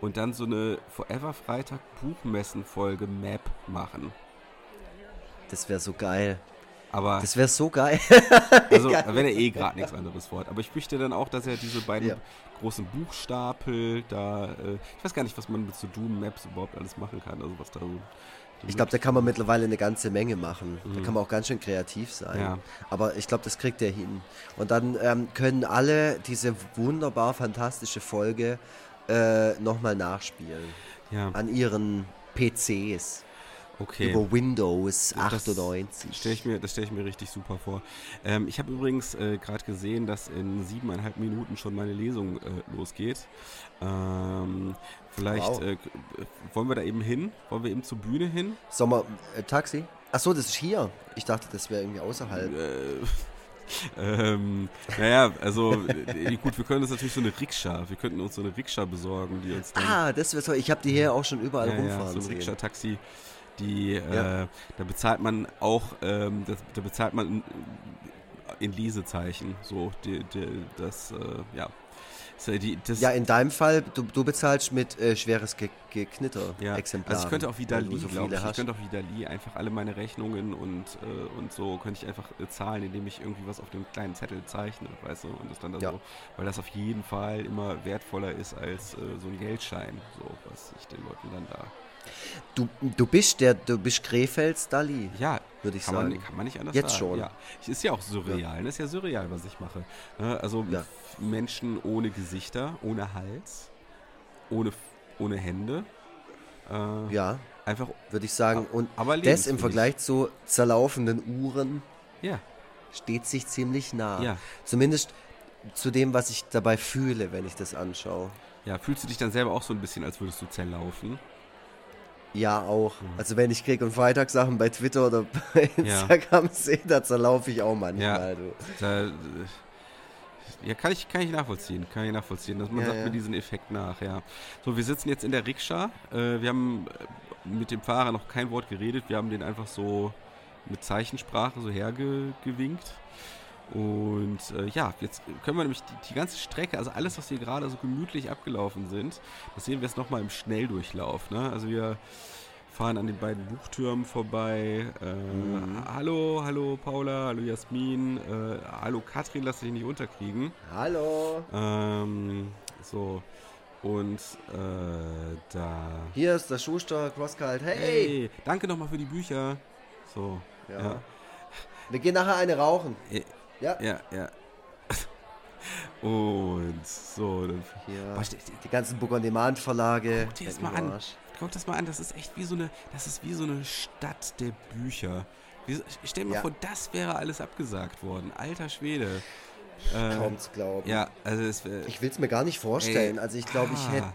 und dann so eine Forever Freitag Buchmessen Folge Map machen. Das wäre so geil. Aber das wäre so geil. also, wenn er eh gerade nichts anderes vor Aber ich fürchte dann auch, dass er diese beiden ja. großen Buchstapel da, äh, ich weiß gar nicht, was man mit so Doom Maps überhaupt alles machen kann. Also was da so. Ich glaube, da kann man mittlerweile eine ganze Menge machen. Mhm. Da kann man auch ganz schön kreativ sein. Ja. Aber ich glaube, das kriegt er hin. Und dann ähm, können alle diese wunderbar fantastische Folge äh, nochmal nachspielen. Ja. An ihren PCs. Okay. Über Windows 98. Das stelle ich, mir, stell ich mir richtig super vor. Ähm, ich habe übrigens äh, gerade gesehen, dass in siebeneinhalb Minuten schon meine Lesung äh, losgeht. Ähm, vielleicht wow. äh, wollen wir da eben hin? Wollen wir eben zur Bühne hin? Sommer äh, Taxi? Achso, das ist hier. Ich dachte, das wäre irgendwie außerhalb. Äh, ähm, naja, also äh, gut, wir können uns natürlich so eine Rikscha, wir könnten uns so eine Rikscha besorgen, die uns dann, Ah, das wäre toll. Ich habe die hier auch schon überall ja, rumfahren ja, so ein Rikscha-Taxi die, ja. äh, da bezahlt man auch, ähm, das, da bezahlt man in Lesezeichen, so, die, die, das, äh, ja. Die, ja, in deinem Fall, du, du bezahlst mit äh, schweres Ge Geknitter ja. Exemplar. Also ich könnte auch wieder Dali, so glaube ich. Ich könnte auch wieder Dali einfach alle meine Rechnungen und, äh, und so könnte ich einfach äh, zahlen, indem ich irgendwie was auf dem kleinen Zettel zeichne, weißt du, und das dann da ja. so, weil das auf jeden Fall immer wertvoller ist als äh, so ein Geldschein, so, was ich den Leuten dann da Du, du bist der, du bist Krefelds Dali. Ja, würde ich kann sagen. Man, kann man nicht anders Jetzt sagen. schon. Ja. Ist ja auch surreal. Ja. Das ne? ist ja surreal, was ich mache. Ne? Also ja. Menschen ohne Gesichter, ohne Hals, ohne, ohne Hände. Äh, ja. Einfach. Würde ich sagen. Und das im Vergleich zu zerlaufenden Uhren ja. steht sich ziemlich nah. Ja. Zumindest zu dem, was ich dabei fühle, wenn ich das anschaue. Ja, fühlst du dich dann selber auch so ein bisschen, als würdest du zerlaufen? Ja, auch. Mhm. Also wenn ich Krieg- und Freitagssachen bei Twitter oder bei Instagram ja. sehe, da zerlaufe ich auch manchmal. Ja, da, ja, kann ich, kann ich nachvollziehen. Kann ich nachvollziehen. Dass man ja, sagt ja. mir diesen Effekt nach, ja. So, wir sitzen jetzt in der Rikscha. Äh, wir haben äh, mit dem Fahrer noch kein Wort geredet. Wir haben den einfach so mit Zeichensprache so hergewinkt. Und äh, ja, jetzt können wir nämlich die, die, ganze Strecke, also alles, was hier gerade so gemütlich abgelaufen sind, das sehen wir jetzt nochmal im Schnelldurchlauf. Ne? Also wir fahren an den beiden Buchtürmen vorbei. Äh, mhm. Hallo, hallo Paula, hallo Jasmin, äh, hallo Katrin, lass dich nicht unterkriegen. Hallo. Ähm, so. Und äh, da. Hier ist der Schuster Crosskalt. Hey! hey danke nochmal für die Bücher. So. Ja. ja. Wir gehen nachher eine rauchen. Ja. Ja, ja. Und So, dann, Hier, Boah, die, ganzen Book on Demand Verlage. Guck dir das mal an. Arsch. Guck das mal an, das ist echt wie so eine, das ist wie so eine Stadt der Bücher. Wie, ich stell mir Ja. vor, das wäre alles abgesagt worden. Alter Schwede. Äh, Kaum zu glauben. ja, also es wär, Ich will es mir gar nicht vorstellen. Ey, also ich glaube, ich ah. hätte.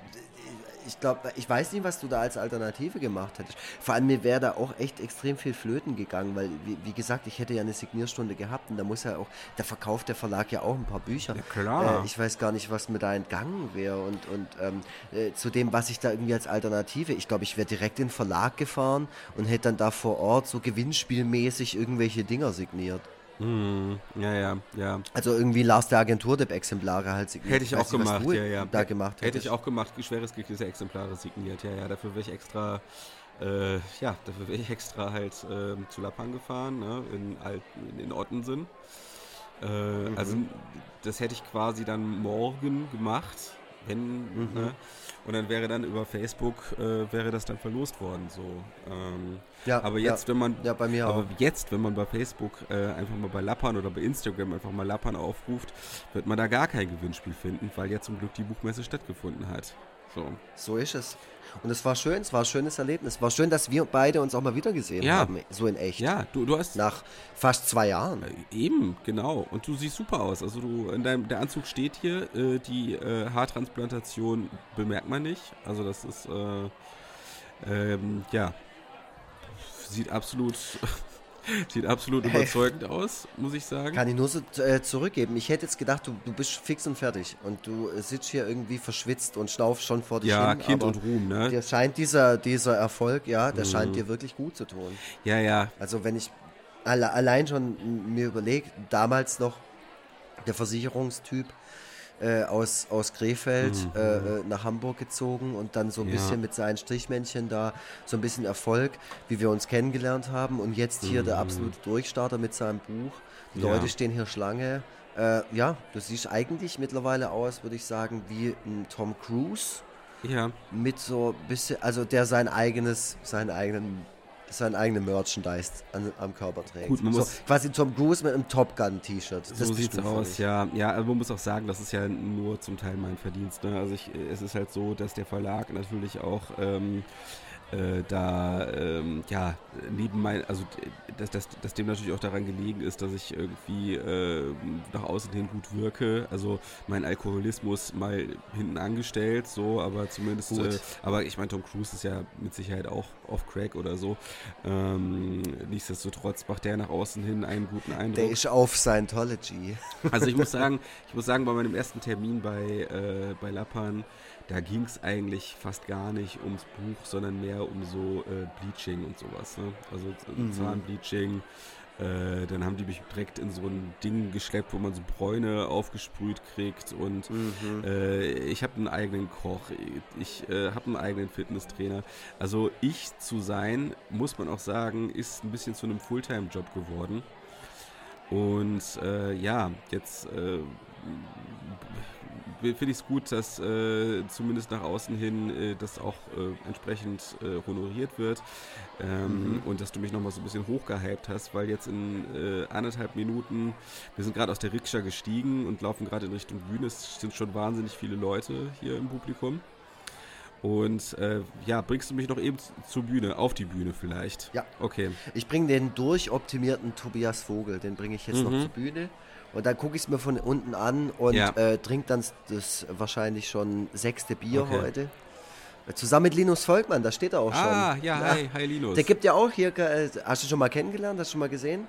Ich glaube, ich weiß nicht, was du da als Alternative gemacht hättest. Vor allem mir wäre da auch echt extrem viel flöten gegangen, weil, wie, wie gesagt, ich hätte ja eine Signierstunde gehabt und da muss ja auch, da verkauft der Verlag ja auch ein paar Bücher. Ja, klar. Äh, ich weiß gar nicht, was mir da entgangen wäre und, und ähm, äh, zu dem, was ich da irgendwie als Alternative, ich glaube, ich wäre direkt in den Verlag gefahren und hätte dann da vor Ort so gewinnspielmäßig irgendwelche Dinger signiert. Hm, ja, ja, ja. Also irgendwie Lars der Agentur-Exemplare halt signiert. Hätte ich auch nicht, gemacht, ja, ja. Da gemacht Hätte ich auch gemacht, schweres geknickte Exemplare signiert, ja, ja. Dafür wäre ich extra, äh, ja, dafür wäre ich extra halt ähm, zu Lappan gefahren, ne, in, Alt, in Ottensen. Äh, Mhm. Also das hätte ich quasi dann morgen gemacht, wenn, Mhm. ne, und dann wäre dann über Facebook, äh, wäre das dann verlost worden, so. Ähm, Ja, aber ja. jetzt, wenn man Ja, bei mir auch. aber jetzt, wenn man bei Facebook äh, einfach mal bei Lappern oder bei Instagram einfach mal Lappern aufruft, wird man da gar kein Gewinnspiel finden, weil ja zum Glück die Buchmesse stattgefunden hat. So. So ist es. Und es war schön, es war ein schönes Erlebnis. Es war schön, dass wir beide uns auch mal wieder gesehen Ja. haben, so in echt. Ja, du, du hast Nach fast zwei Jahren. äh, eben, genau. Und du siehst super aus. Also du, in deinem, der Anzug steht hier, äh, die äh, Haartransplantation bemerkt man nicht. Also das ist, äh, ähm, ja, sieht absolut, sieht absolut überzeugend aus, muss ich sagen. Kann ich nur so äh, zurückgeben. Ich hätte jetzt gedacht, du, du bist fix und fertig. Und du äh, sitzt hier irgendwie verschwitzt und schnaufst schon vor dich ja, hin. Kind aber und Ruhm, ne? Dir scheint dieser, dieser Erfolg, ja, der Mhm. scheint dir wirklich gut zu tun. Ja, ja, Also wenn ich alle, allein schon mir überlege, damals noch der Versicherungstyp äh, aus, aus Krefeld Mhm. äh, äh, nach Hamburg gezogen und dann so ein Ja. bisschen mit seinen Strichmännchen da so ein bisschen Erfolg, wie wir uns kennengelernt haben und jetzt hier der absolute Durchstarter mit seinem Buch. Die Mhm. Ja. Leute stehen hier Schlange. Äh, ja, du siehst eigentlich mittlerweile aus, würde ich sagen, wie ein Tom Cruise ja. mit so ein bisschen, also der sein eigenes, seinen eigenen, sein eigenen Merchandise an, am Körper trägt. Gut, man so, muss- quasi Tom Cruise mit einem Top Gun T-Shirt. So sieht's aus, ja. Ja, aber man muss auch sagen, das ist ja nur zum Teil mein Verdienst. Ne? Also ich, es ist halt so, dass der Verlag natürlich auch ähm, äh, da ähm, ja neben mein, also dass, dass, dass dem natürlich auch daran gelegen ist, dass ich irgendwie äh, nach außen hin gut wirke. Also mein Alkoholismus mal hinten angestellt, so, aber zumindest. Äh, aber ich meine, Tom Cruise ist ja mit Sicherheit auch auf Crack oder so. Ähm, nichtsdestotrotz macht der nach außen hin einen guten Eindruck. Der ist auf Scientology. Also ich muss sagen, ich muss sagen, bei meinem ersten Termin bei, äh, bei Lappan, da ging es eigentlich fast gar nicht ums Buch, sondern mehr um so äh, Bleaching und sowas. Ne? Also äh, Mhm. Zahnbleaching. Äh, dann haben die mich direkt in so ein Ding geschleppt, wo man so Bräune aufgesprüht kriegt und Mhm. äh, ich habe einen eigenen Koch, ich äh, habe einen eigenen Fitnesstrainer. Also ich zu sein, muss man auch sagen, ist ein bisschen zu einem Fulltime-Job geworden. Und äh, ja, jetzt finde ich es gut, dass äh, zumindest nach außen hin äh, das auch äh, entsprechend äh, honoriert wird ähm, Mhm. und dass du mich nochmal so ein bisschen hochgehypt hast, weil jetzt in äh, anderthalb Minuten, wir sind gerade aus der Rikscha gestiegen und laufen gerade in Richtung Bühne, es sind schon wahnsinnig viele Leute hier im Publikum. Und äh, ja, bringst du mich noch eben zur Bühne, auf die Bühne vielleicht? Ja. Okay. Ich bringe den durchoptimierten Tobias Vogel, den bringe ich jetzt noch Mhm. zur Bühne. Und dann gucke ich es mir von unten an und Ja. äh, trinke dann das wahrscheinlich schon sechste Bier Okay. heute. Äh, Zusammen mit Linus Volkmann, da steht er auch Ah, schon. ja, hi, hi Linus. Der gibt ja auch hier, äh, hast du schon mal kennengelernt, hast du schon mal gesehen?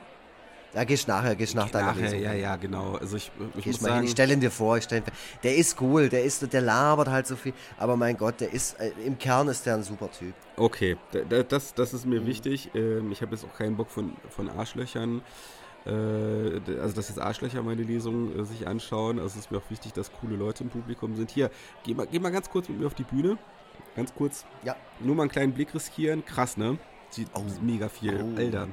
Ja, gehst nachher, gehst nach deiner Nachher, Lesung. ja, ja, genau. Also ich, ich muss mal hin, sagen, ich stelle ihn dir vor, ich stell ihn, der ist cool, der ist, der labert halt so viel, aber mein Gott, der ist, äh, im Kern ist der ein super Typ. okay, da- da- das, das ist mir Mhm. wichtig. Ähm, ich habe jetzt auch keinen Bock von, von Arschlöchern, äh, also dass jetzt Arschlöcher meine Lesung äh, sich anschauen. Also es ist mir auch wichtig, dass coole Leute im Publikum sind. Hier, geh mal, geh mal ganz kurz mit mir auf die Bühne. Ganz kurz. Ja. Nur mal einen kleinen Blick riskieren. Krass, ne? Sieht Oh. mega viel. Oh. Alter.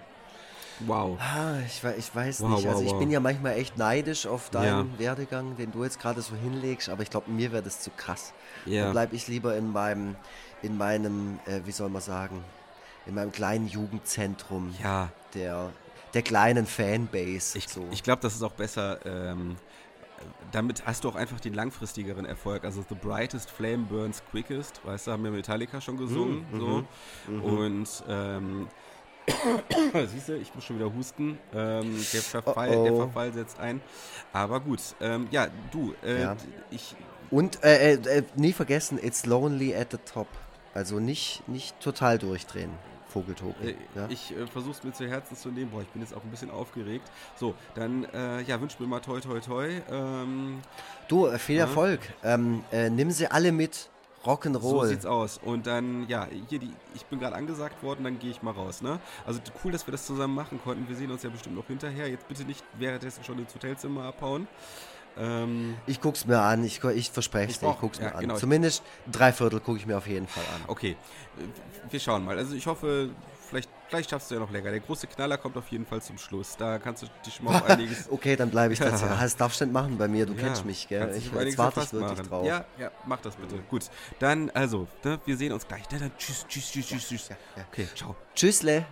Wow. Ah, ich, ich weiß Wow, nicht. wow, Also ich wow. bin ja manchmal echt neidisch auf deinen Ja. Werdegang, den du jetzt gerade so hinlegst, aber ich glaube, mir wäre das zu krass. Ja. Da bleibe ich lieber in meinem, in meinem, äh, wie soll man sagen, in meinem kleinen Jugendzentrum Ja. der, der kleinen Fanbase. Ich, so. ich glaube, das ist auch besser, ähm, damit hast du auch einfach den langfristigeren Erfolg. Also The Brightest Flame Burns Quickest, weißt du, haben wir Metallica schon gesungen. Mm, so. Mm, Und ähm, siehst du, ich muss schon wieder husten. Ähm, der, Verfall, oh oh. der Verfall setzt ein. Aber gut, ähm, ja, du, äh, ja. ich. Und äh, äh, äh, nie vergessen, it's lonely at the top. Also nicht, nicht total durchdrehen. Vogeltoken. Äh, ja? Ich äh, versuche es mir zu Herzen zu nehmen. Boah, ich bin jetzt auch ein bisschen aufgeregt. So, dann äh, ja, wünsch mir mal toi toi toi. Ähm, du, äh, viel Erfolg. Ähm, äh, nimm sie alle mit. Rock'n'Roll. So sieht's aus. Und dann, ja, hier die, ich bin gerade angesagt worden, dann gehe ich mal raus, ne? Also cool, dass wir das zusammen machen konnten. Wir sehen uns ja bestimmt noch hinterher. Jetzt bitte nicht währenddessen schon ins Hotelzimmer abhauen. Ähm, ich guck's mir an, ich, ich verspreche es dir, ich guck's ja, mir an. Genau. Zumindest drei Viertel gucke ich mir auf jeden Fall an. Okay, wir schauen mal. Also ich hoffe, vielleicht, vielleicht schaffst du ja noch länger. Der große Knaller kommt auf jeden Fall zum Schluss. Da kannst du dich mal auf einiges... okay, dann bleibe ich dazu. Das darfst du nicht machen bei mir, du ja, kennst mich, gell? Ich, jetzt warte ich wirklich machen. drauf. Ja, ja, mach das bitte. Gut, dann also, ne, wir sehen uns gleich. Dann, dann tschüss, tschüss, tschüss, tschüss, tschüss. Okay, ciao. Tschüssle.